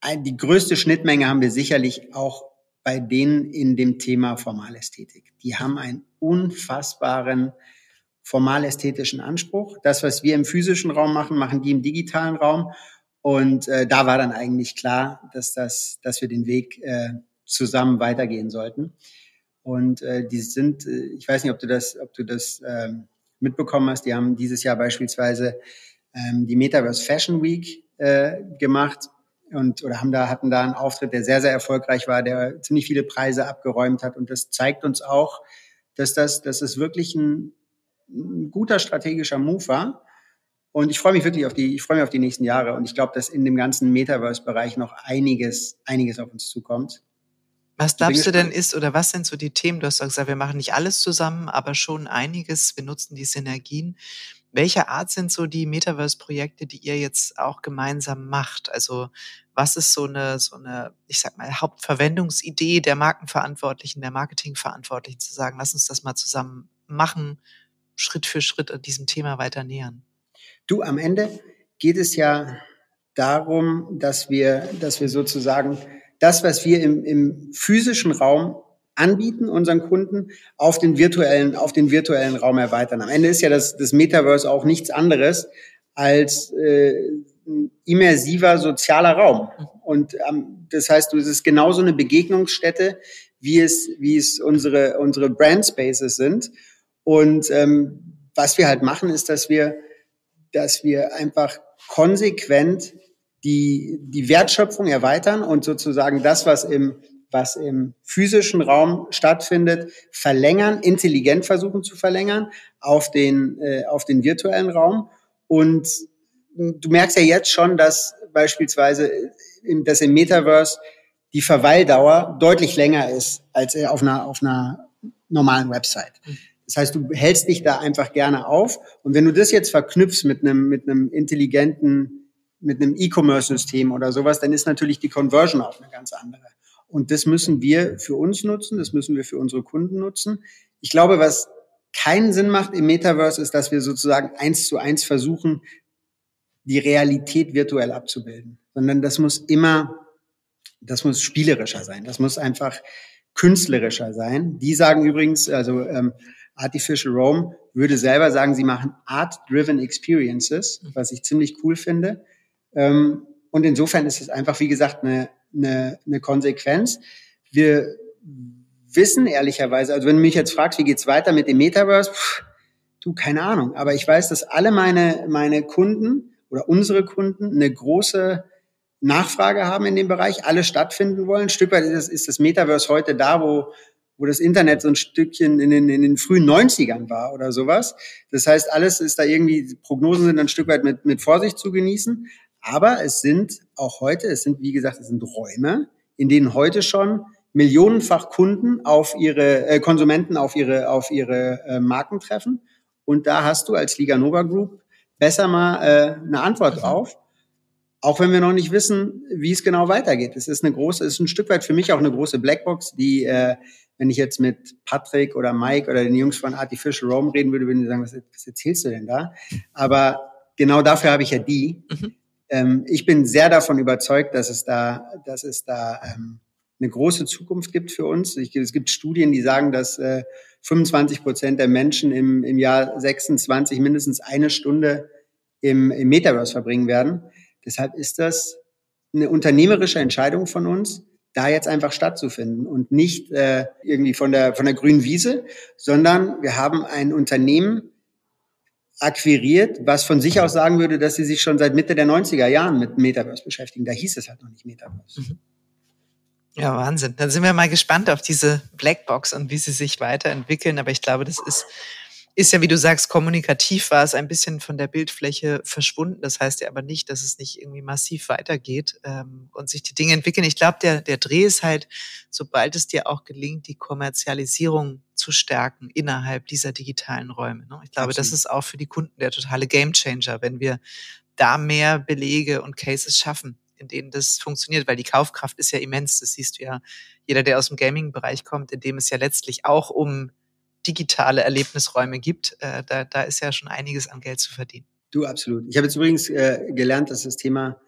ein, die größte Schnittmenge haben wir sicherlich auch bei denen in dem Thema Formalästhetik. Die haben einen unfassbaren formalästhetischen Anspruch. Das, was wir im physischen Raum machen, machen die im digitalen Raum. Und äh, da war dann eigentlich klar, dass, das, dass wir den Weg äh, zusammen weitergehen sollten. Und äh, die sind, äh, ich weiß nicht, ob du das, ob du das äh, mitbekommen hast, die haben dieses Jahr beispielsweise ähm, die Metaverse Fashion Week äh, gemacht und oder haben da hatten da einen Auftritt, der sehr sehr erfolgreich war, der ziemlich viele Preise abgeräumt hat und das zeigt uns auch, dass das dass es wirklich ein, ein guter strategischer Move war. Und ich freue mich wirklich auf die ich freue mich auf die nächsten Jahre und ich glaube, dass in dem ganzen Metaverse Bereich noch einiges einiges auf uns zukommt. Was glaubst du denn ist oder was sind so die Themen? Du hast gesagt, wir machen nicht alles zusammen, aber schon einiges. Wir nutzen die Synergien. Welcher Art sind so die Metaverse-Projekte, die ihr jetzt auch gemeinsam macht? Also was ist so eine, so eine, ich sag mal, Hauptverwendungsidee der Markenverantwortlichen, der Marketingverantwortlichen zu sagen, lass uns das mal zusammen machen, Schritt für Schritt an diesem Thema weiter nähern? Du, am Ende geht es ja darum, dass wir, dass wir sozusagen das, was wir im, im physischen Raum anbieten, unseren Kunden, auf den virtuellen, auf den virtuellen Raum erweitern. Am Ende ist ja das, das Metaverse auch nichts anderes als äh, immersiver sozialer Raum. Und ähm, das heißt, es ist genauso eine Begegnungsstätte, wie es, wie es unsere, unsere Brand Spaces sind. Und ähm, was wir halt machen, ist, dass wir, dass wir einfach konsequent die, die Wertschöpfung erweitern und sozusagen das, was im, was im physischen Raum stattfindet, verlängern, intelligent versuchen zu verlängern auf den, äh, auf den virtuellen Raum. Und du merkst ja jetzt schon, dass beispielsweise im, dass im Metaverse die Verweildauer deutlich länger ist als auf einer, auf einer normalen Website. Das heißt, du hältst dich da einfach gerne auf. Und wenn du das jetzt verknüpfst mit einem, mit einem intelligenten, mit einem E-Commerce-System oder sowas, dann ist natürlich die Conversion auch eine ganz andere. Und das müssen wir für uns nutzen, das müssen wir für unsere Kunden nutzen. Ich glaube, was keinen Sinn macht im Metaverse, ist, dass wir sozusagen eins zu eins versuchen, die Realität virtuell abzubilden, sondern das muss immer, das muss spielerischer sein, das muss einfach künstlerischer sein. Die sagen übrigens, also ähm, Artificial Rome würde selber sagen, sie machen Art-Driven Experiences, was ich ziemlich cool finde. Ähm, und insofern ist es einfach, wie gesagt, eine, eine, eine Konsequenz. Wir wissen ehrlicherweise, also wenn du mich jetzt fragst, wie geht's weiter mit dem Metaverse, pff, du, keine Ahnung. Aber ich weiß, dass alle meine, meine Kunden oder unsere Kunden eine große Nachfrage haben in dem Bereich, alle stattfinden wollen. Stück weit ist das, ist das Metaverse heute da, wo, wo das Internet so ein Stückchen in den, in den frühen 90ern war oder sowas. Das heißt, alles ist da irgendwie, Prognosen sind ein Stück weit mit, mit Vorsicht zu genießen. Aber es sind auch heute, es sind, wie gesagt, es sind Räume, in denen heute schon millionenfach Kunden auf ihre, äh, Konsumenten auf ihre, auf ihre äh, Marken treffen. Und da hast du als Liga Nova Group besser mal äh, eine Antwort drauf. Auch wenn wir noch nicht wissen, wie es genau weitergeht. Es ist eine große, es ist ein Stück weit für mich auch eine große Blackbox, die, äh, wenn ich jetzt mit Patrick oder Mike oder den Jungs von Artificial Rome reden würde, würden die sagen, was, was erzählst du denn da? Aber genau dafür habe ich ja die. Mhm. Ähm, ich bin sehr davon überzeugt, dass es da, dass es da ähm, eine große Zukunft gibt für uns. Ich, es gibt Studien, die sagen, dass äh, 25 Prozent der Menschen im, im Jahr 26 mindestens eine Stunde im, im Metaverse verbringen werden. Deshalb ist das eine unternehmerische Entscheidung von uns, da jetzt einfach stattzufinden und nicht äh, irgendwie von der von der grünen Wiese, sondern wir haben ein Unternehmen akquiriert, was von sich aus sagen würde, dass sie sich schon seit Mitte der 90er Jahren mit Metaverse beschäftigen. Da hieß es halt noch nicht Metaverse. Mhm. Ja, Wahnsinn. Dann sind wir mal gespannt auf diese Blackbox und wie sie sich weiterentwickeln. Aber ich glaube, das ist ist ja, wie du sagst, kommunikativ war es ein bisschen von der Bildfläche verschwunden. Das heißt ja aber nicht, dass es nicht irgendwie massiv weitergeht ähm, und sich die Dinge entwickeln. Ich glaube, der, der Dreh ist halt, sobald es dir auch gelingt, die Kommerzialisierung zu stärken innerhalb dieser digitalen Räume. Ne? Ich glaube, Absolut. das ist auch für die Kunden der totale Gamechanger, wenn wir da mehr Belege und Cases schaffen, in denen das funktioniert, weil die Kaufkraft ist ja immens. Das siehst du ja, jeder, der aus dem Gaming-Bereich kommt, in dem es ja letztlich auch um digitale Erlebnisräume gibt, äh, da, da ist ja schon einiges an Geld zu verdienen. Du, absolut. Ich habe jetzt übrigens äh, gelernt, dass das Thema,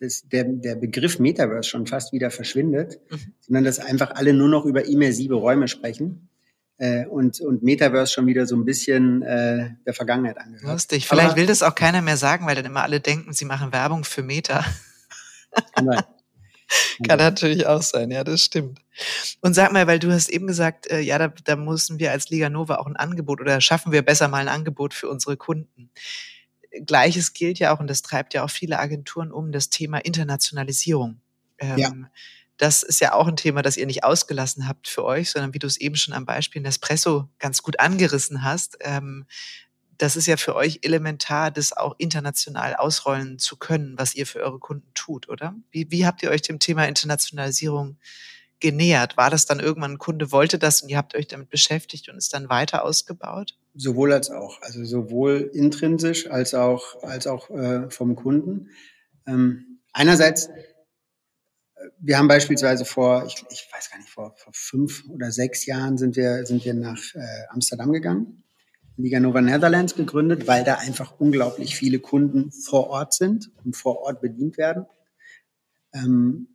dass der, der Begriff Metaverse schon fast wieder verschwindet, mhm. sondern dass einfach alle nur noch über immersive Räume sprechen. Äh, und, und Metaverse schon wieder so ein bisschen äh, der Vergangenheit angehört. Lustig. Vielleicht Aber, will das auch keiner mehr sagen, weil dann immer alle denken, sie machen Werbung für Meta. Kann Kann natürlich auch sein, ja, das stimmt. Und sag mal, weil du hast eben gesagt, äh, ja, da, da müssen wir als Liga Nova auch ein Angebot oder schaffen wir besser mal ein Angebot für unsere Kunden. Gleiches gilt ja auch, und das treibt ja auch viele Agenturen um, das Thema Internationalisierung. Ähm, ja. Das ist ja auch ein Thema, das ihr nicht ausgelassen habt für euch, sondern wie du es eben schon am Beispiel Nespresso ganz gut angerissen hast, ähm, das ist ja für euch elementar, das auch international ausrollen zu können, was ihr für eure Kunden tut, oder? Wie, wie habt ihr euch dem Thema Internationalisierung genähert? War das dann irgendwann ein Kunde wollte das und ihr habt euch damit beschäftigt und ist dann weiter ausgebaut? Sowohl als auch. Also sowohl intrinsisch als auch, als auch äh, vom Kunden. Ähm, einerseits, wir haben beispielsweise vor, ich, ich weiß gar nicht, vor, vor fünf oder sechs Jahren sind wir, sind wir nach äh, Amsterdam gegangen, Liga Nova Netherlands gegründet, weil da einfach unglaublich viele Kunden vor Ort sind und vor Ort bedient werden. Ähm,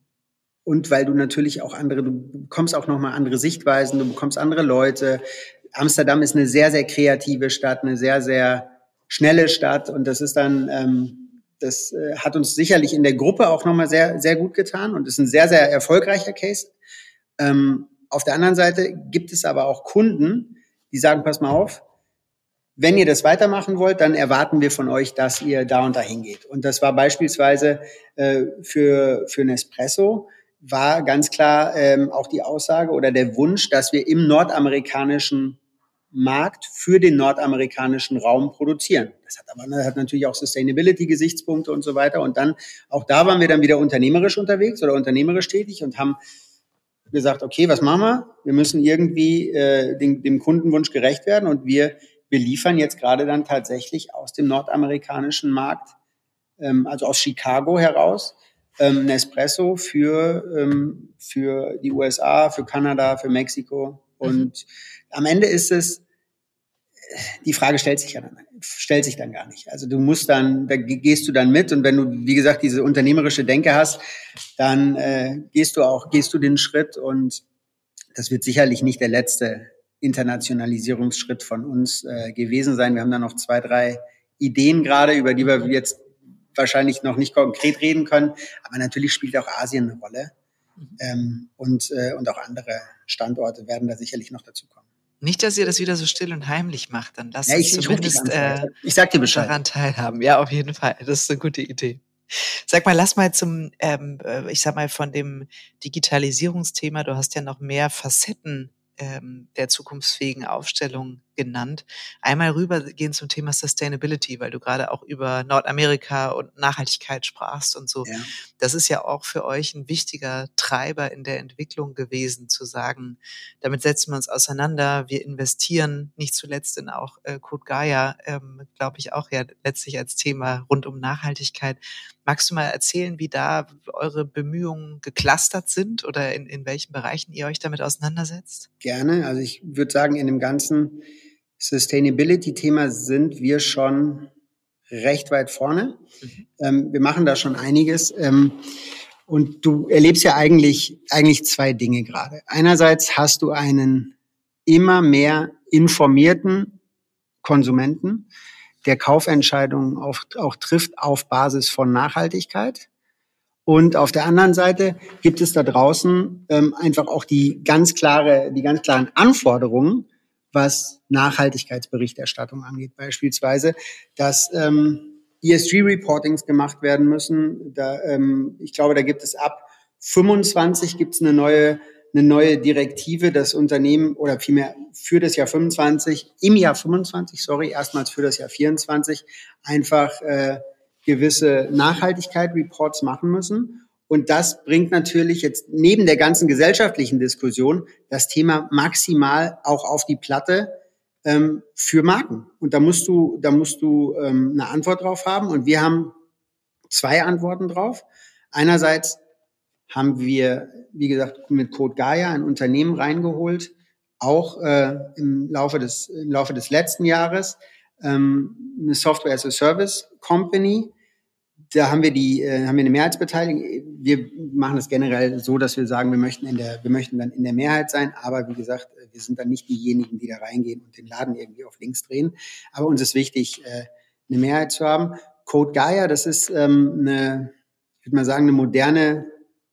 und weil du natürlich auch andere, du bekommst auch nochmal andere Sichtweisen, du bekommst andere Leute. Amsterdam ist eine sehr, sehr kreative Stadt, eine sehr, sehr schnelle Stadt und das ist dann, ähm, das äh, hat uns sicherlich in der Gruppe auch nochmal sehr, sehr gut getan und ist ein sehr, sehr erfolgreicher Case. Ähm, auf der anderen Seite gibt es aber auch Kunden, die sagen, pass mal auf, wenn ihr das weitermachen wollt, dann erwarten wir von euch, dass ihr da und dahin geht. Und das war beispielsweise äh, für, für Nespresso war ganz klar ähm, auch die Aussage oder der Wunsch, dass wir im nordamerikanischen Markt für den nordamerikanischen Raum produzieren. Das hat aber hat natürlich auch Sustainability-Gesichtspunkte und so weiter. Und dann, auch da waren wir dann wieder unternehmerisch unterwegs oder unternehmerisch tätig und haben gesagt, okay, was machen wir? Wir müssen irgendwie äh, dem, dem Kundenwunsch gerecht werden und wir, wir liefern jetzt gerade dann tatsächlich aus dem nordamerikanischen Markt, ähm, also aus Chicago heraus, ähm, Nespresso für, ähm, für die USA, für Kanada, für Mexiko. Und mhm. am Ende ist es, die Frage stellt sich ja dann, stellt sich dann gar nicht. Also du musst dann, da gehst du dann mit und wenn du, wie gesagt, diese unternehmerische Denke hast, dann äh, gehst du auch, gehst du den Schritt und das wird sicherlich nicht der letzte Internationalisierungsschritt von uns äh, gewesen sein. Wir haben da noch zwei, drei Ideen gerade, über die wir jetzt wahrscheinlich noch nicht konkret reden können. Aber natürlich spielt auch Asien eine Rolle. Mhm. Ähm, und, äh, und auch andere Standorte werden da sicherlich noch dazu kommen. Nicht, dass ihr das wieder so still und heimlich macht, dann lasst ja, ich, uns zumindest äh, ich sag dir Bescheid. daran teilhaben. Ja, auf jeden Fall. Das ist eine gute Idee. Sag mal, lass mal zum, ähm, äh, ich sag mal, von dem Digitalisierungsthema, du hast ja noch mehr Facetten ähm, der zukunftsfähigen Aufstellung genannt. Einmal rübergehen zum Thema Sustainability, weil du gerade auch über Nordamerika und Nachhaltigkeit sprachst und so. Ja. Das ist ja auch für euch ein wichtiger Treiber in der Entwicklung gewesen, zu sagen, damit setzen wir uns auseinander, wir investieren nicht zuletzt in auch äh, Code Gaia, ähm, glaube ich, auch ja letztlich als Thema rund um Nachhaltigkeit. Magst du mal erzählen, wie da eure Bemühungen geklustert sind oder in, in welchen Bereichen ihr euch damit auseinandersetzt? Gerne. Also ich würde sagen, in dem ganzen Sustainability-Thema sind wir schon recht weit vorne. Mhm. Ähm, wir machen da schon einiges. Ähm, und du erlebst ja eigentlich, eigentlich zwei Dinge gerade. Einerseits hast du einen immer mehr informierten Konsumenten, der Kaufentscheidungen auf, auch trifft auf Basis von Nachhaltigkeit. Und auf der anderen Seite gibt es da draußen ähm, einfach auch die ganz klare, die ganz klaren Anforderungen was Nachhaltigkeitsberichterstattung angeht, beispielsweise, dass ähm, ESG-Reportings gemacht werden müssen. Da, ähm, ich glaube, da gibt es ab 25 gibt es eine neue eine neue Direktive, das Unternehmen oder vielmehr für das Jahr 25, im Jahr 25, sorry, erstmals für das Jahr 24, einfach äh, gewisse Nachhaltigkeit-Reports machen müssen. Und das bringt natürlich jetzt neben der ganzen gesellschaftlichen Diskussion das Thema maximal auch auf die Platte ähm, für Marken. Und da musst du, da musst du ähm, eine Antwort drauf haben. Und wir haben zwei Antworten drauf. Einerseits haben wir, wie gesagt, mit Code Gaia ein Unternehmen reingeholt, auch äh, im Laufe des im Laufe des letzten Jahres ähm, eine Software as a Service Company, da haben wir die, äh, haben wir eine Mehrheitsbeteiligung. Wir machen das generell so, dass wir sagen, wir möchten in der, wir möchten dann in der Mehrheit sein. Aber wie gesagt, wir sind dann nicht diejenigen, die da reingehen und den Laden irgendwie auf links drehen. Aber uns ist wichtig, äh, eine Mehrheit zu haben. Code Gaia, das ist ähm, eine, ich würde mal sagen, eine moderne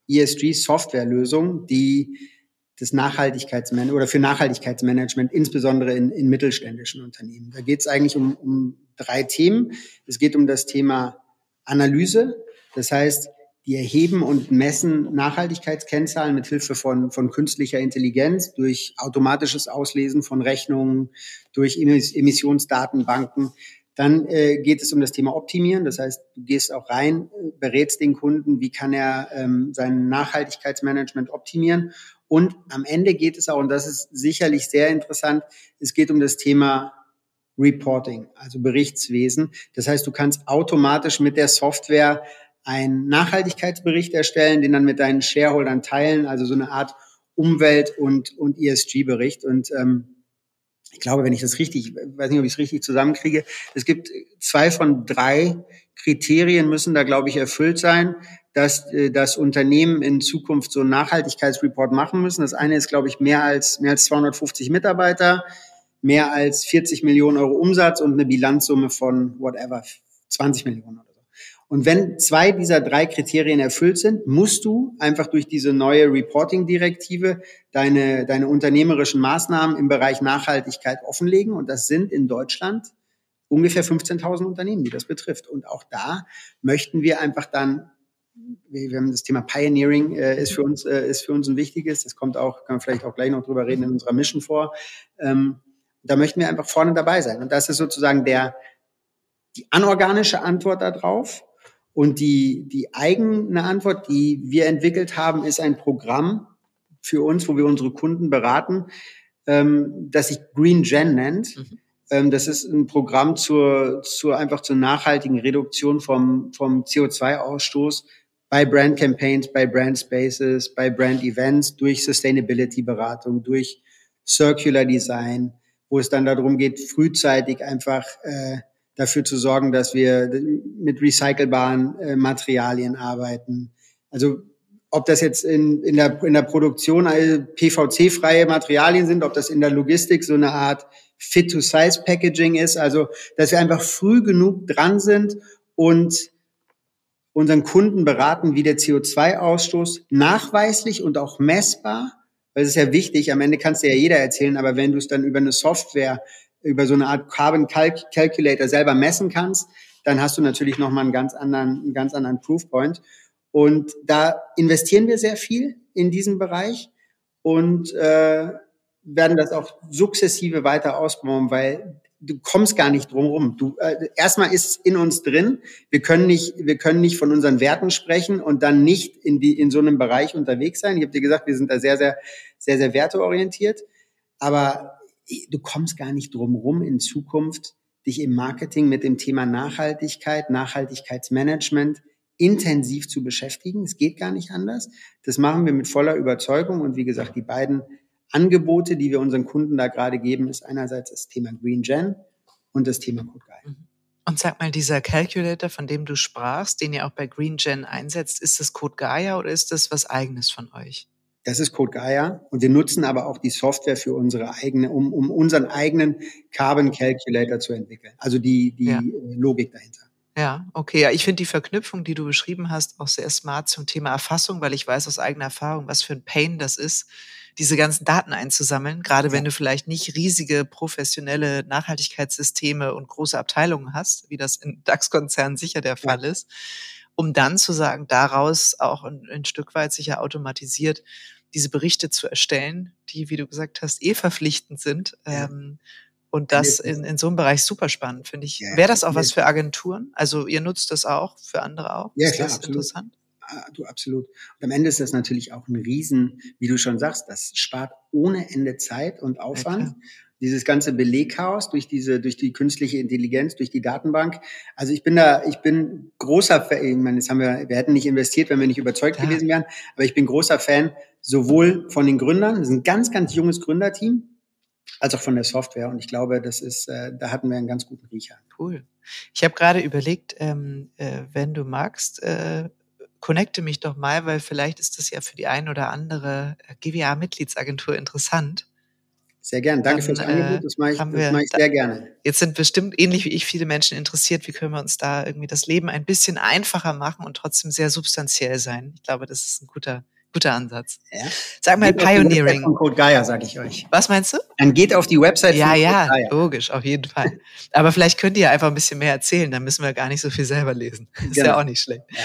ESG-Softwarelösung, die das Nachhaltigkeitsmanagement oder für Nachhaltigkeitsmanagement, insbesondere in, in mittelständischen Unternehmen. Da geht es eigentlich um, um drei Themen. Es geht um das Thema Analyse. Das heißt, die erheben und messen Nachhaltigkeitskennzahlen mit Hilfe von, von künstlicher Intelligenz durch automatisches Auslesen von Rechnungen, durch Emissionsdatenbanken. Dann äh, geht es um das Thema Optimieren. Das heißt, du gehst auch rein, berätst den Kunden, wie kann er ähm, sein Nachhaltigkeitsmanagement optimieren. Und am Ende geht es auch, und das ist sicherlich sehr interessant, es geht um das Thema Reporting, also Berichtswesen. Das heißt, du kannst automatisch mit der Software einen Nachhaltigkeitsbericht erstellen, den dann mit deinen Shareholdern teilen, also so eine Art Umwelt- und, und ESG-Bericht. Und ähm, ich glaube, wenn ich das richtig, weiß nicht, ob ich es richtig zusammenkriege, es gibt zwei von drei Kriterien müssen da, glaube ich, erfüllt sein, dass äh, das Unternehmen in Zukunft so einen Nachhaltigkeitsreport machen müssen. Das eine ist, glaube ich, mehr als, mehr als 250 Mitarbeiter, mehr als 40 Millionen Euro Umsatz und eine Bilanzsumme von whatever, 20 Millionen oder so. Und wenn zwei dieser drei Kriterien erfüllt sind, musst du einfach durch diese neue Reporting-Direktive deine, deine unternehmerischen Maßnahmen im Bereich Nachhaltigkeit offenlegen. Und das sind in Deutschland ungefähr 15.000 Unternehmen, die das betrifft. Und auch da möchten wir einfach dann wir haben das Thema Pioneering äh, ist für uns äh, ist für uns ein wichtiges. Das kommt auch, kann man vielleicht auch gleich noch drüber reden in unserer Mission vor. Ähm, da möchten wir einfach vorne dabei sein. Und das ist sozusagen der die anorganische Antwort darauf. Und die die eigene Antwort, die wir entwickelt haben, ist ein Programm für uns, wo wir unsere Kunden beraten, ähm, das sich Green Gen nennt. Mhm. Ähm, das ist ein Programm zur, zur einfach zur nachhaltigen Reduktion vom, vom CO2-Ausstoß bei Brand Campaigns, bei Brand Spaces, bei Brand Events, durch Sustainability Beratung, durch Circular Design, wo es dann darum geht, frühzeitig einfach äh, dafür zu sorgen, dass wir mit recycelbaren äh, Materialien arbeiten. Also ob das jetzt in, in, der, in der Produktion PVC-freie Materialien sind, ob das in der Logistik so eine Art Fit-to-Size-Packaging ist, also dass wir einfach früh genug dran sind und unseren Kunden beraten, wie der CO2-Ausstoß nachweislich und auch messbar, es ist ja wichtig, am Ende kannst du ja jeder erzählen, aber wenn du es dann über eine Software, über so eine Art Carbon Calculator selber messen kannst, dann hast du natürlich nochmal einen ganz anderen, einen ganz anderen Proofpoint. Und da investieren wir sehr viel in diesem Bereich und äh, werden das auch sukzessive weiter ausbauen, weil du kommst gar nicht drum rum. Du äh, erstmal ist in uns drin. Wir können nicht, wir können nicht von unseren Werten sprechen und dann nicht in die in so einem Bereich unterwegs sein. Ich habe dir gesagt, wir sind da sehr, sehr, sehr, sehr werteorientiert. Aber du kommst gar nicht drum rum in Zukunft dich im Marketing mit dem Thema Nachhaltigkeit, Nachhaltigkeitsmanagement intensiv zu beschäftigen. Es geht gar nicht anders. Das machen wir mit voller Überzeugung und wie gesagt, die beiden Angebote, die wir unseren Kunden da gerade geben, ist einerseits das Thema Green Gen und das Thema Code Guy. Mhm. Und sag mal, dieser Calculator, von dem du sprachst, den ihr auch bei Green Gen einsetzt, ist das Code Gaia oder ist das was eigenes von euch? Das ist Code Gaia und wir nutzen aber auch die Software für unsere eigene, um, um unseren eigenen Carbon Calculator zu entwickeln. Also die, die ja. Logik dahinter. Ja, okay. Ja, ich finde die Verknüpfung, die du beschrieben hast, auch sehr smart zum Thema Erfassung, weil ich weiß aus eigener Erfahrung, was für ein Pain das ist, diese ganzen Daten einzusammeln, gerade wenn du vielleicht nicht riesige professionelle Nachhaltigkeitssysteme und große Abteilungen hast, wie das in DAX-Konzernen sicher der Fall ist, um dann zu sagen, daraus auch ein, ein Stück weit sicher automatisiert diese Berichte zu erstellen, die, wie du gesagt hast, eh verpflichtend sind. Ja. Ähm, und das in, in so einem Bereich super spannend, finde ich. Ja, Wäre das auch was für Agenturen? Also ihr nutzt das auch für andere auch? Ja, ist klar, das absolut. interessant? Ah, du absolut. Und am Ende ist das natürlich auch ein Riesen, wie du schon sagst, das spart ohne Ende Zeit und Aufwand. Ja, Dieses ganze Belegchaos durch diese, durch die künstliche Intelligenz, durch die Datenbank. Also ich bin da, ich bin großer Fan, ich meine, das haben wir, wir hätten nicht investiert, wenn wir nicht überzeugt ja. gewesen wären, aber ich bin großer Fan sowohl von den Gründern, das ist ein ganz, ganz junges Gründerteam, als auch von der Software. Und ich glaube, das ist, äh, da hatten wir einen ganz guten Riecher. Cool. Ich habe gerade überlegt, ähm, äh, wenn du magst, äh, connecte mich doch mal, weil vielleicht ist das ja für die ein oder andere äh, GWA-Mitgliedsagentur interessant. Sehr gerne. Danke Dann, fürs Angebot. Das mache ich, das mache ich sehr gerne. Jetzt sind bestimmt ähnlich wie ich viele Menschen interessiert. Wie können wir uns da irgendwie das Leben ein bisschen einfacher machen und trotzdem sehr substanziell sein? Ich glaube, das ist ein guter, Guter Ansatz. Ja. Sag mal geht Pioneering. Von Code Gaia, sag ich euch. Was meinst du? Dann geht auf die Website ja, von ja, Code Gaia. logisch, auf jeden Fall. Aber vielleicht könnt ihr einfach ein bisschen mehr erzählen, dann müssen wir gar nicht so viel selber lesen. Ist genau. ja auch nicht schlecht. Ja.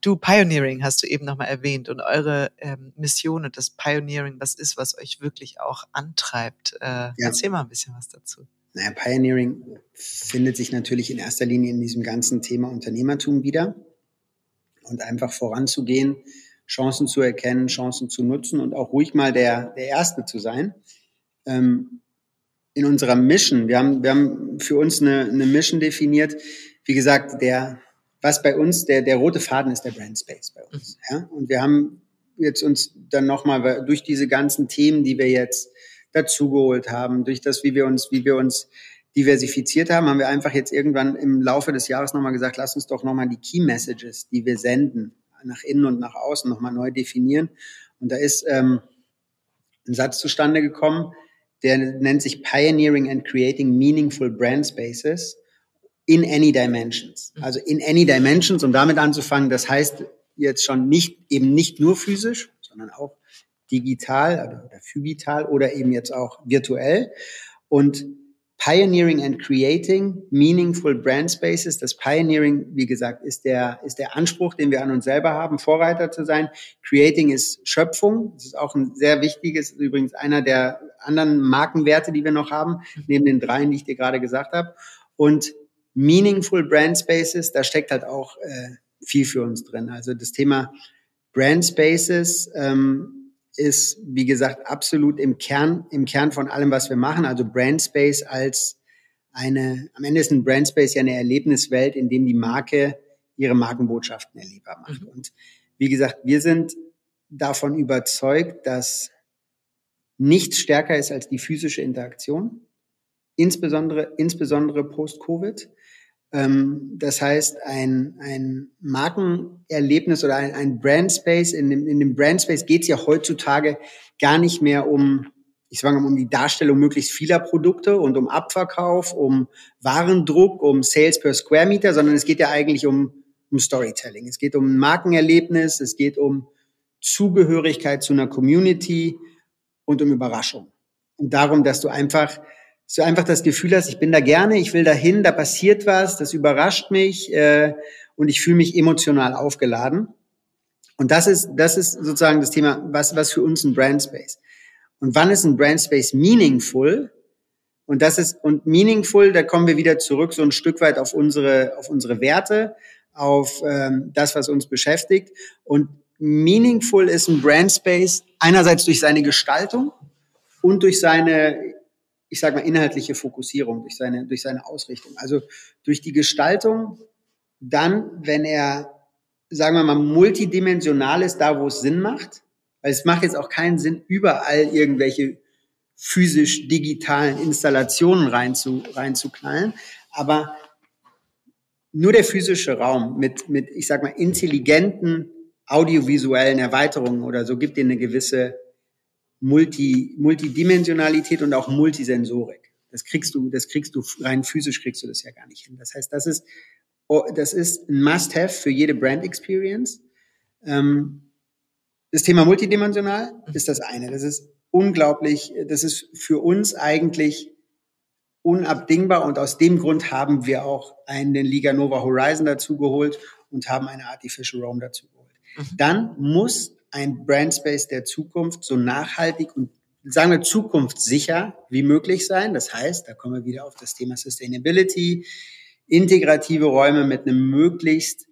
Du, Pioneering hast du eben nochmal erwähnt und eure ähm, Mission und das Pioneering, was ist, was euch wirklich auch antreibt. Äh, ja. Erzähl mal ein bisschen was dazu. Naja, Pioneering findet sich natürlich in erster Linie in diesem ganzen Thema Unternehmertum wieder und einfach voranzugehen, Chancen zu erkennen, Chancen zu nutzen und auch ruhig mal der, der Erste zu sein. Ähm, in unserer Mission, wir haben, wir haben für uns eine, eine Mission definiert. Wie gesagt, der, was bei uns, der, der rote Faden ist der Brand Space bei uns. Mhm. Ja? Und wir haben jetzt uns dann nochmal durch diese ganzen Themen, die wir jetzt dazugeholt haben, durch das, wie wir uns, wie wir uns diversifiziert haben, haben wir einfach jetzt irgendwann im Laufe des Jahres nochmal gesagt, lass uns doch nochmal die Key Messages, die wir senden, nach innen und nach außen nochmal neu definieren. Und da ist ähm, ein Satz zustande gekommen, der nennt sich Pioneering and Creating Meaningful Brand Spaces in any dimensions. Mhm. Also in any dimensions, um damit anzufangen, das heißt jetzt schon nicht, eben nicht nur physisch, sondern auch digital oder, oder phygital oder eben jetzt auch virtuell. Und Pioneering and Creating Meaningful Brand Spaces. Das Pioneering, wie gesagt, ist der, ist der Anspruch, den wir an uns selber haben, Vorreiter zu sein. Creating ist Schöpfung. Das ist auch ein sehr wichtiges, übrigens einer der anderen Markenwerte, die wir noch haben, neben den dreien, die ich dir gerade gesagt habe. Und Meaningful Brand Spaces, da steckt halt auch äh, viel für uns drin. Also das Thema Brand Spaces, ähm, ist, wie gesagt, absolut im Kern, im Kern von allem, was wir machen. Also Brand Space als eine, am Ende ist ein Brand Space ja eine Erlebniswelt, in dem die Marke ihre Markenbotschaften erlebbar macht. Mhm. Und wie gesagt, wir sind davon überzeugt, dass nichts stärker ist als die physische Interaktion, insbesondere, insbesondere post-Covid. Ähm, das heißt, ein, ein Markenerlebnis oder ein, ein Brand Space, in dem, in dem Brand Space geht es ja heutzutage gar nicht mehr um, ich sage mal, um die Darstellung möglichst vieler Produkte und um Abverkauf, um Warendruck, um Sales per Square Meter, sondern es geht ja eigentlich um, um Storytelling. Es geht um Markenerlebnis, es geht um Zugehörigkeit zu einer Community und um Überraschung. Und darum, dass du einfach so einfach das Gefühl hast, ich bin da gerne, ich will dahin, da passiert was, das überrascht mich äh, und ich fühle mich emotional aufgeladen. Und das ist, das ist sozusagen das Thema, was, was für uns ein Brand Space. Und wann ist ein Brand Space meaningful? Und das ist, und meaningful, da kommen wir wieder zurück so ein Stück weit auf unsere, auf unsere Werte, auf ähm, das, was uns beschäftigt. Und meaningful ist ein Brand Space einerseits durch seine Gestaltung und durch seine ich sage mal, inhaltliche Fokussierung, durch seine, durch seine Ausrichtung. Also durch die Gestaltung, dann, wenn er, sagen wir mal, multidimensional ist, da wo es Sinn macht, weil es macht jetzt auch keinen Sinn, überall irgendwelche physisch digitalen Installationen reinzu, reinzuknallen, aber nur der physische Raum mit, mit, ich sag mal, intelligenten audiovisuellen Erweiterungen oder so gibt dir eine gewisse Multi, Multidimensionalität und auch Multisensorik. Das kriegst du, das kriegst du rein physisch kriegst du das ja gar nicht hin. Das heißt, das ist, oh, das ist ein Must-have für jede Brand Experience. Ähm, das Thema multidimensional ist das eine. Das ist unglaublich, das ist für uns eigentlich unabdingbar und aus dem Grund haben wir auch einen Liga Nova Horizon dazu geholt und haben eine Artificial Roam dazu geholt. Mhm. Dann muss ein Brandspace der Zukunft so nachhaltig und sagen wir zukunftssicher wie möglich sein. Das heißt, da kommen wir wieder auf das Thema Sustainability, integrative Räume mit einem möglichst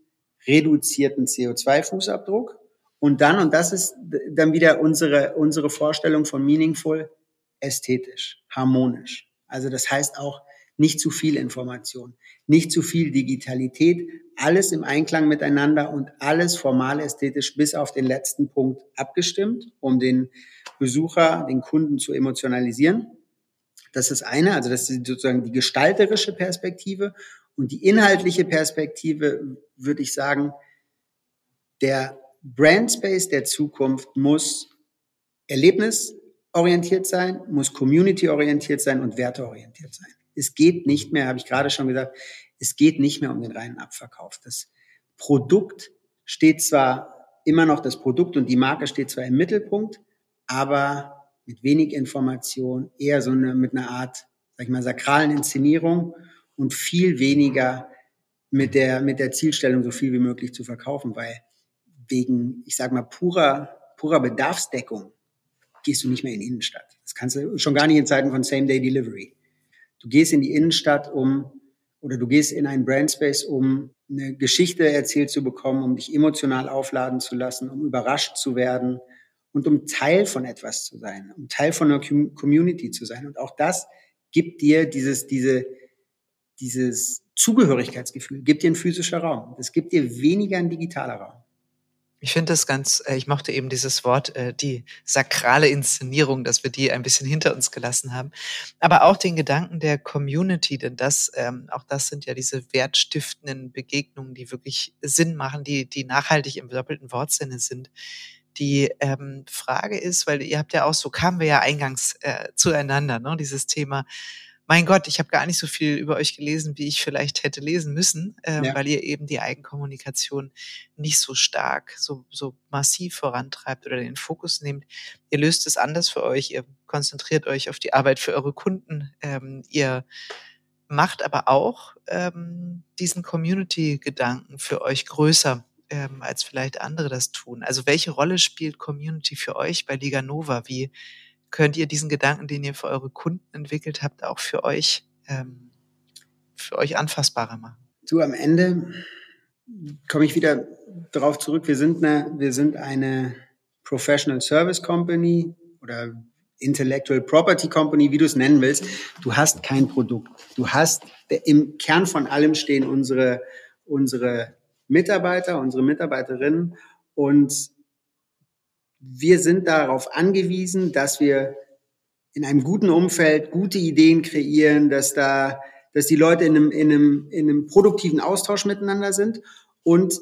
reduzierten CO2-Fußabdruck. Und dann, und das ist dann wieder unsere, unsere Vorstellung von meaningful, ästhetisch, harmonisch. Also das heißt auch nicht zu viel Information, nicht zu viel Digitalität, alles im Einklang miteinander und alles formal ästhetisch bis auf den letzten Punkt abgestimmt, um den Besucher, den Kunden zu emotionalisieren. Das ist eine, also das ist sozusagen die gestalterische Perspektive und die inhaltliche Perspektive, würde ich sagen, der Brand Space der Zukunft muss erlebnisorientiert sein, muss community-orientiert sein und werteorientiert sein. Es geht nicht mehr, habe ich gerade schon gesagt, es geht nicht mehr um den reinen Abverkauf. Das Produkt steht zwar immer noch, das Produkt und die Marke steht zwar im Mittelpunkt, aber mit wenig Information, eher so eine, mit einer Art, sag ich mal, sakralen Inszenierung und viel weniger mit der, mit der Zielstellung, so viel wie möglich zu verkaufen, weil wegen, ich sag mal, purer, purer Bedarfsdeckung gehst du nicht mehr in die Innenstadt. Das kannst du schon gar nicht in Zeiten von Same-Day-Delivery. Du gehst in die Innenstadt, um oder du gehst in einen Brandspace, um eine Geschichte erzählt zu bekommen, um dich emotional aufladen zu lassen, um überrascht zu werden und um Teil von etwas zu sein, um Teil von einer Community zu sein. Und auch das gibt dir dieses, diese, dieses Zugehörigkeitsgefühl, gibt dir ein physischer Raum. Das gibt dir weniger ein digitaler Raum. Ich finde das ganz, äh, ich mochte eben dieses Wort, äh, die sakrale Inszenierung, dass wir die ein bisschen hinter uns gelassen haben. Aber auch den Gedanken der Community, denn das, ähm, auch das sind ja diese wertstiftenden Begegnungen, die wirklich Sinn machen, die, die nachhaltig im doppelten Wortsinne sind. Die ähm, Frage ist, weil ihr habt ja auch, so kamen wir ja eingangs äh, zueinander, ne? dieses Thema, mein Gott, ich habe gar nicht so viel über euch gelesen, wie ich vielleicht hätte lesen müssen, äh, ja. weil ihr eben die Eigenkommunikation nicht so stark, so, so massiv vorantreibt oder den Fokus nehmt. Ihr löst es anders für euch, ihr konzentriert euch auf die Arbeit für eure Kunden, ähm, ihr macht aber auch ähm, diesen Community-Gedanken für euch größer, ähm, als vielleicht andere das tun. Also welche Rolle spielt Community für euch bei Liga Nova? Wie könnt ihr diesen Gedanken, den ihr für eure Kunden entwickelt habt, auch für euch, ähm, für euch anfassbarer machen? Du, am Ende komme ich wieder darauf zurück. Wir sind eine, wir sind eine Professional Service Company oder Intellectual Property Company, wie du es nennen willst. Du hast kein Produkt. Du hast im Kern von allem stehen unsere, unsere Mitarbeiter, unsere Mitarbeiterinnen und wir sind darauf angewiesen, dass wir in einem guten Umfeld gute Ideen kreieren, dass da, dass die Leute in einem, in einem, in einem produktiven Austausch miteinander sind. Und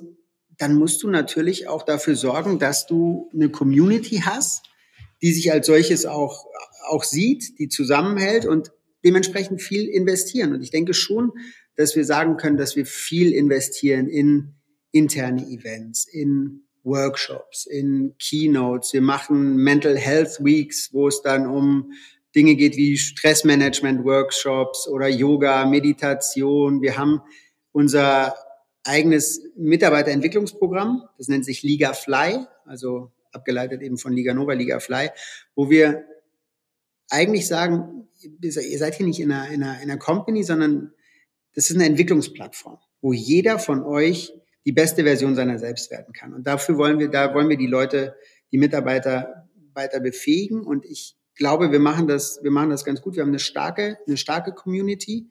dann musst du natürlich auch dafür sorgen, dass du eine Community hast, die sich als solches auch, auch sieht, die zusammenhält und dementsprechend viel investieren. Und ich denke schon, dass wir sagen können, dass wir viel investieren in interne Events, in Workshops, in Keynotes. Wir machen Mental Health Weeks, wo es dann um Dinge geht wie Stressmanagement-Workshops oder Yoga, Meditation. Wir haben unser eigenes Mitarbeiterentwicklungsprogramm, das nennt sich Liga Fly, also abgeleitet eben von Liga Nova, Liga Fly, wo wir eigentlich sagen, ihr seid hier nicht in einer, in einer, in einer Company, sondern das ist eine Entwicklungsplattform, wo jeder von euch die beste Version seiner selbst werden kann. Und dafür wollen wir, da wollen wir die Leute, die Mitarbeiter weiter befähigen. Und ich glaube, wir machen das, wir machen das ganz gut. Wir haben eine starke, eine starke Community.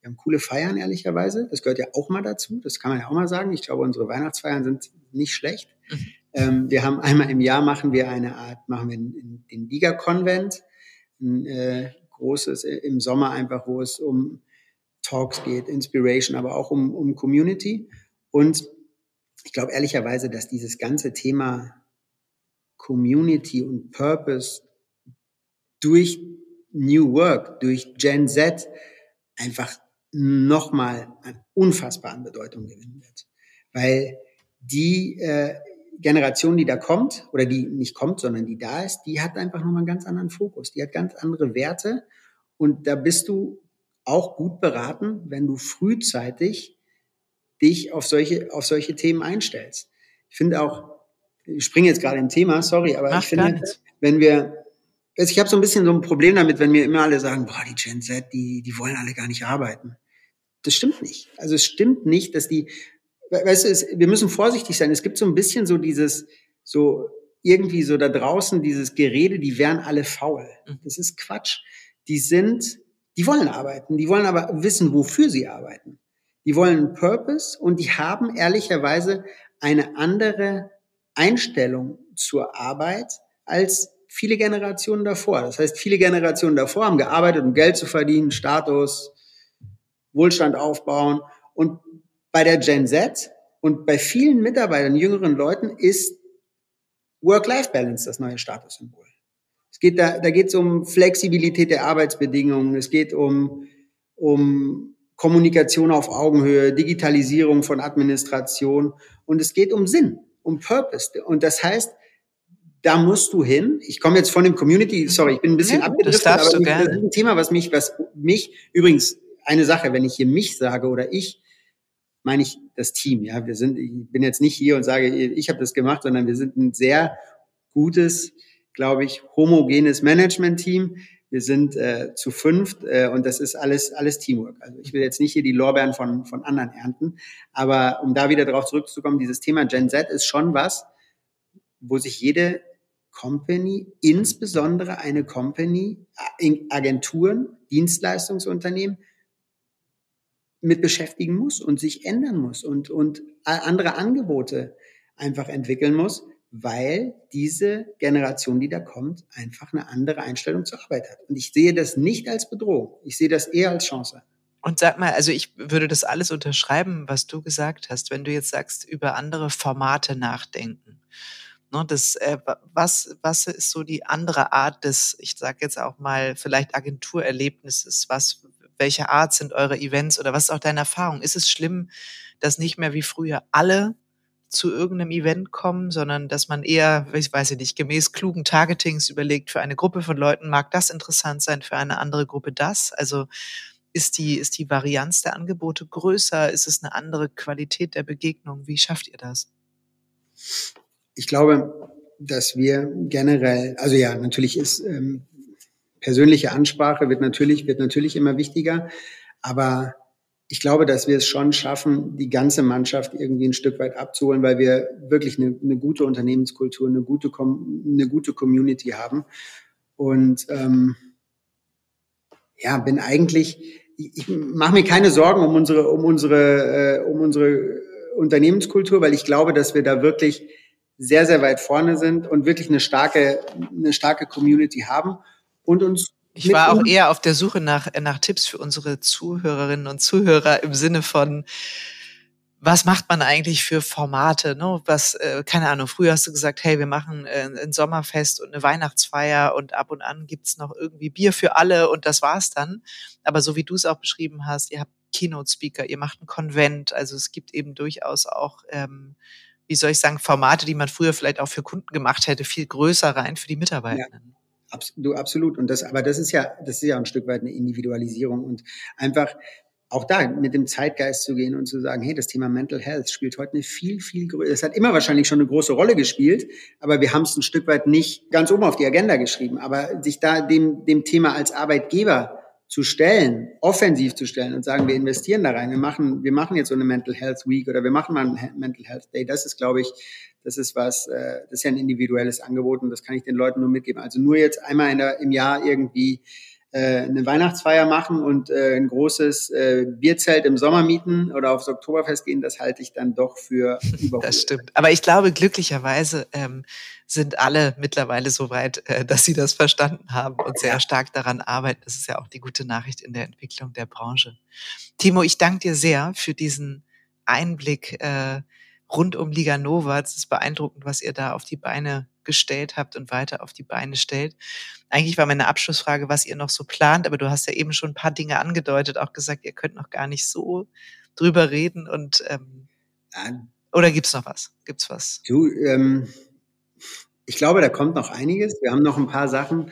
Wir haben coole Feiern, ehrlicherweise. Das gehört ja auch mal dazu. Das kann man ja auch mal sagen. Ich glaube, unsere Weihnachtsfeiern sind nicht schlecht. Mhm. Ähm, wir haben einmal im Jahr machen wir eine Art, machen wir den, Liga-Konvent. Ein äh, großes äh, im Sommer einfach, wo es um Talks geht, Inspiration, aber auch um, um Community. Und ich glaube ehrlicherweise, dass dieses ganze Thema Community und Purpose durch New Work, durch Gen Z einfach nochmal an unfassbaren Bedeutung gewinnen wird. Weil die äh, Generation, die da kommt, oder die nicht kommt, sondern die da ist, die hat einfach nochmal einen ganz anderen Fokus. Die hat ganz andere Werte. Und da bist du auch gut beraten, wenn du frühzeitig dich auf solche, auf solche Themen einstellst. Ich finde auch, ich springe jetzt gerade im Thema, sorry, aber Ach, ich finde, wenn wir, also ich habe so ein bisschen so ein Problem damit, wenn mir immer alle sagen, boah, die Gen Z, die, die wollen alle gar nicht arbeiten. Das stimmt nicht. Also es stimmt nicht, dass die, weißt du, es, wir müssen vorsichtig sein. Es gibt so ein bisschen so dieses, so irgendwie so da draußen dieses Gerede, die wären alle faul. Mhm. Das ist Quatsch. Die sind, die wollen arbeiten, die wollen aber wissen, wofür sie arbeiten. Die wollen einen Purpose und die haben ehrlicherweise eine andere Einstellung zur Arbeit als viele Generationen davor. Das heißt, viele Generationen davor haben gearbeitet, um Geld zu verdienen, Status, Wohlstand aufbauen. Und bei der Gen Z und bei vielen Mitarbeitern, jüngeren Leuten ist Work-Life-Balance das neue Statussymbol. Es geht da, da geht es um Flexibilität der Arbeitsbedingungen, es geht um, um Kommunikation auf Augenhöhe, Digitalisierung von Administration und es geht um Sinn, um Purpose. Und das heißt, da musst du hin. Ich komme jetzt von dem Community, sorry, ich bin ein bisschen ja, abgedriftet, aber das ist ein Thema, was mich, was mich, übrigens eine Sache, wenn ich hier mich sage oder ich, meine ich das Team. Ja, wir sind, ich bin jetzt nicht hier und sage, ich habe das gemacht, sondern wir sind ein sehr gutes, glaube ich, homogenes Management-Team wir sind äh, zu fünft äh, und das ist alles, alles Teamwork. Also ich will jetzt nicht hier die Lorbeeren von, von anderen ernten, aber um da wieder darauf zurückzukommen, dieses Thema Gen Z ist schon was, wo sich jede Company, insbesondere eine Company, äh, Agenturen, Dienstleistungsunternehmen mit beschäftigen muss und sich ändern muss und, und andere Angebote einfach entwickeln muss, weil diese Generation, die da kommt, einfach eine andere Einstellung zur Arbeit hat. Und ich sehe das nicht als Bedrohung. Ich sehe das eher als Chance. Und sag mal, also ich würde das alles unterschreiben, was du gesagt hast, wenn du jetzt sagst, über andere Formate nachdenken. Ne, das, äh, was, was ist so die andere Art des, ich sage jetzt auch mal, vielleicht Agenturerlebnisses? Was, welche Art sind eure Events oder was ist auch deine Erfahrung? Ist es schlimm, dass nicht mehr wie früher alle zu irgendeinem Event kommen, sondern dass man eher, ich weiß nicht, gemäß klugen Targetings überlegt, für eine Gruppe von Leuten mag das interessant sein, für eine andere Gruppe das. Also ist die, ist die Varianz der Angebote größer? Ist es eine andere Qualität der Begegnung? Wie schafft ihr das? Ich glaube, dass wir generell, also ja, natürlich ist ähm, persönliche Ansprache wird natürlich, wird natürlich immer wichtiger, aber ich glaube, dass wir es schon schaffen, die ganze Mannschaft irgendwie ein Stück weit abzuholen, weil wir wirklich eine, eine gute Unternehmenskultur, eine gute, eine gute Community haben. Und ähm, ja, bin eigentlich, ich, ich mache mir keine Sorgen um unsere, um unsere, äh, um unsere Unternehmenskultur, weil ich glaube, dass wir da wirklich sehr, sehr weit vorne sind und wirklich eine starke, eine starke Community haben und uns ich war auch eher auf der Suche nach, äh, nach Tipps für unsere Zuhörerinnen und Zuhörer im Sinne von, was macht man eigentlich für Formate? Ne? Was, äh, keine Ahnung, früher hast du gesagt, hey, wir machen äh, ein Sommerfest und eine Weihnachtsfeier und ab und an gibt's noch irgendwie Bier für alle und das war's dann. Aber so wie du es auch beschrieben hast, ihr habt Keynote-Speaker, ihr macht ein Konvent, also es gibt eben durchaus auch, ähm, wie soll ich sagen, Formate, die man früher vielleicht auch für Kunden gemacht hätte, viel größer rein für die Mitarbeitenden. Ja. Abs du, absolut. Und das, aber das ist ja, das ist ja ein Stück weit eine Individualisierung und einfach auch da mit dem Zeitgeist zu gehen und zu sagen, hey, das Thema Mental Health spielt heute eine viel, viel größere, es hat immer wahrscheinlich schon eine große Rolle gespielt, aber wir haben es ein Stück weit nicht ganz oben auf die Agenda geschrieben. Aber sich da dem, dem Thema als Arbeitgeber zu stellen, offensiv zu stellen und sagen, wir investieren da rein, wir machen, wir machen jetzt so eine Mental Health Week oder wir machen mal einen Mental Health Day, das ist, glaube ich, das ist was, äh, das ist ja ein individuelles Angebot und das kann ich den Leuten nur mitgeben. Also nur jetzt einmal in der, im Jahr irgendwie eine Weihnachtsfeier machen und äh, ein großes äh, Bierzelt im Sommer mieten oder aufs Oktoberfest gehen, das halte ich dann doch für überholt. Das stimmt. Aber ich glaube, glücklicherweise ähm, sind alle mittlerweile so weit, äh, dass sie das verstanden haben und sehr stark daran arbeiten. Das ist ja auch die gute Nachricht in der Entwicklung der Branche. Timo, ich danke dir sehr für diesen Einblick äh, rund um Liga Nova. Es ist beeindruckend, was ihr da auf die Beine gestellt habt und weiter auf die Beine stellt. Eigentlich war meine Abschlussfrage, was ihr noch so plant, aber du hast ja eben schon ein paar Dinge angedeutet, auch gesagt, ihr könnt noch gar nicht so drüber reden und ähm, oder gibt's noch was? Gibt's was? Du, ähm, ich glaube, da kommt noch einiges. Wir haben noch ein paar Sachen,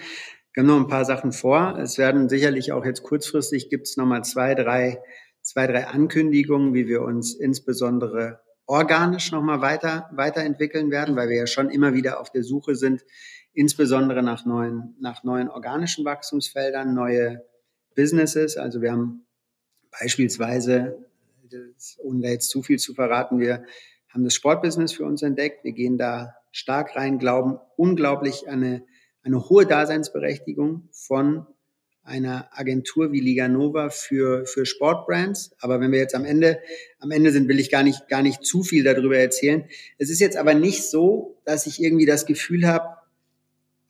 wir haben noch ein paar Sachen vor. Es werden sicherlich auch jetzt kurzfristig gibt's noch mal zwei, drei, zwei, drei Ankündigungen, wie wir uns insbesondere organisch nochmal weiter, weiterentwickeln werden, weil wir ja schon immer wieder auf der Suche sind, insbesondere nach neuen, nach neuen organischen Wachstumsfeldern, neue Businesses. Also wir haben beispielsweise, das, ohne da jetzt zu viel zu verraten, wir haben das Sportbusiness für uns entdeckt. Wir gehen da stark rein, glauben unglaublich eine, eine hohe Daseinsberechtigung von einer Agentur wie Liga Nova für, für Sportbrands. Aber wenn wir jetzt am Ende, am Ende sind, will ich gar nicht, gar nicht zu viel darüber erzählen. Es ist jetzt aber nicht so, dass ich irgendwie das Gefühl habe,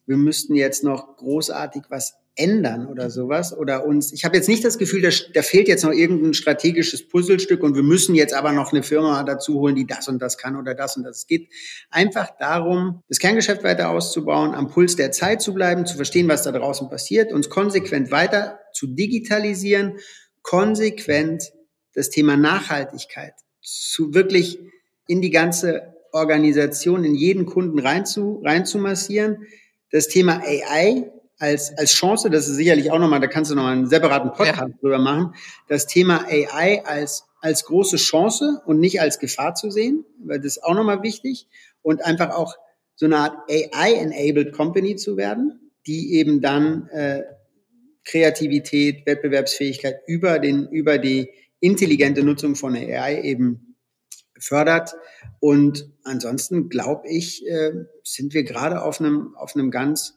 wir müssten jetzt noch großartig was ändern oder sowas oder uns. Ich habe jetzt nicht das Gefühl, da, da fehlt jetzt noch irgendein strategisches Puzzlestück und wir müssen jetzt aber noch eine Firma dazu holen, die das und das kann oder das und das. Es geht einfach darum, das Kerngeschäft weiter auszubauen, am Puls der Zeit zu bleiben, zu verstehen, was da draußen passiert, uns konsequent weiter zu digitalisieren, konsequent das Thema Nachhaltigkeit zu wirklich in die ganze Organisation, in jeden Kunden rein zu, rein zu massieren. Das Thema AI als, als Chance, das ist sicherlich auch nochmal, da kannst du noch einen separaten Podcast ja. drüber machen, das Thema AI als, als große Chance und nicht als Gefahr zu sehen, weil das ist auch nochmal wichtig und einfach auch so eine Art AI-enabled Company zu werden, die eben dann äh, Kreativität, Wettbewerbsfähigkeit über den, über die intelligente Nutzung von AI eben fördert. Und ansonsten glaube ich, äh, sind wir gerade auf einem, auf einem ganz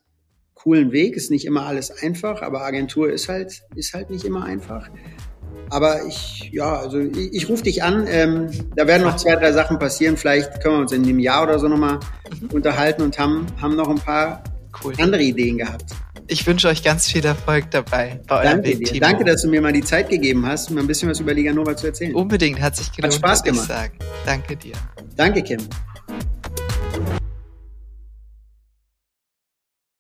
coolen Weg. Ist nicht immer alles einfach, aber Agentur ist halt, ist halt nicht immer einfach. Aber ich, ja, also ich, ich rufe dich an. Ähm, da werden noch zwei, drei Sachen passieren. Vielleicht können wir uns in einem Jahr oder so nochmal mhm. unterhalten und haben, haben noch ein paar cool. andere Ideen gehabt. Ich wünsche euch ganz viel Erfolg dabei bei eurem Danke dir. Danke, dass du mir mal die Zeit gegeben hast, mir ein bisschen was über Liga Nova zu erzählen. Unbedingt, hat sich gelohnt. Hat Spaß gemacht. Danke dir. Danke, Kim.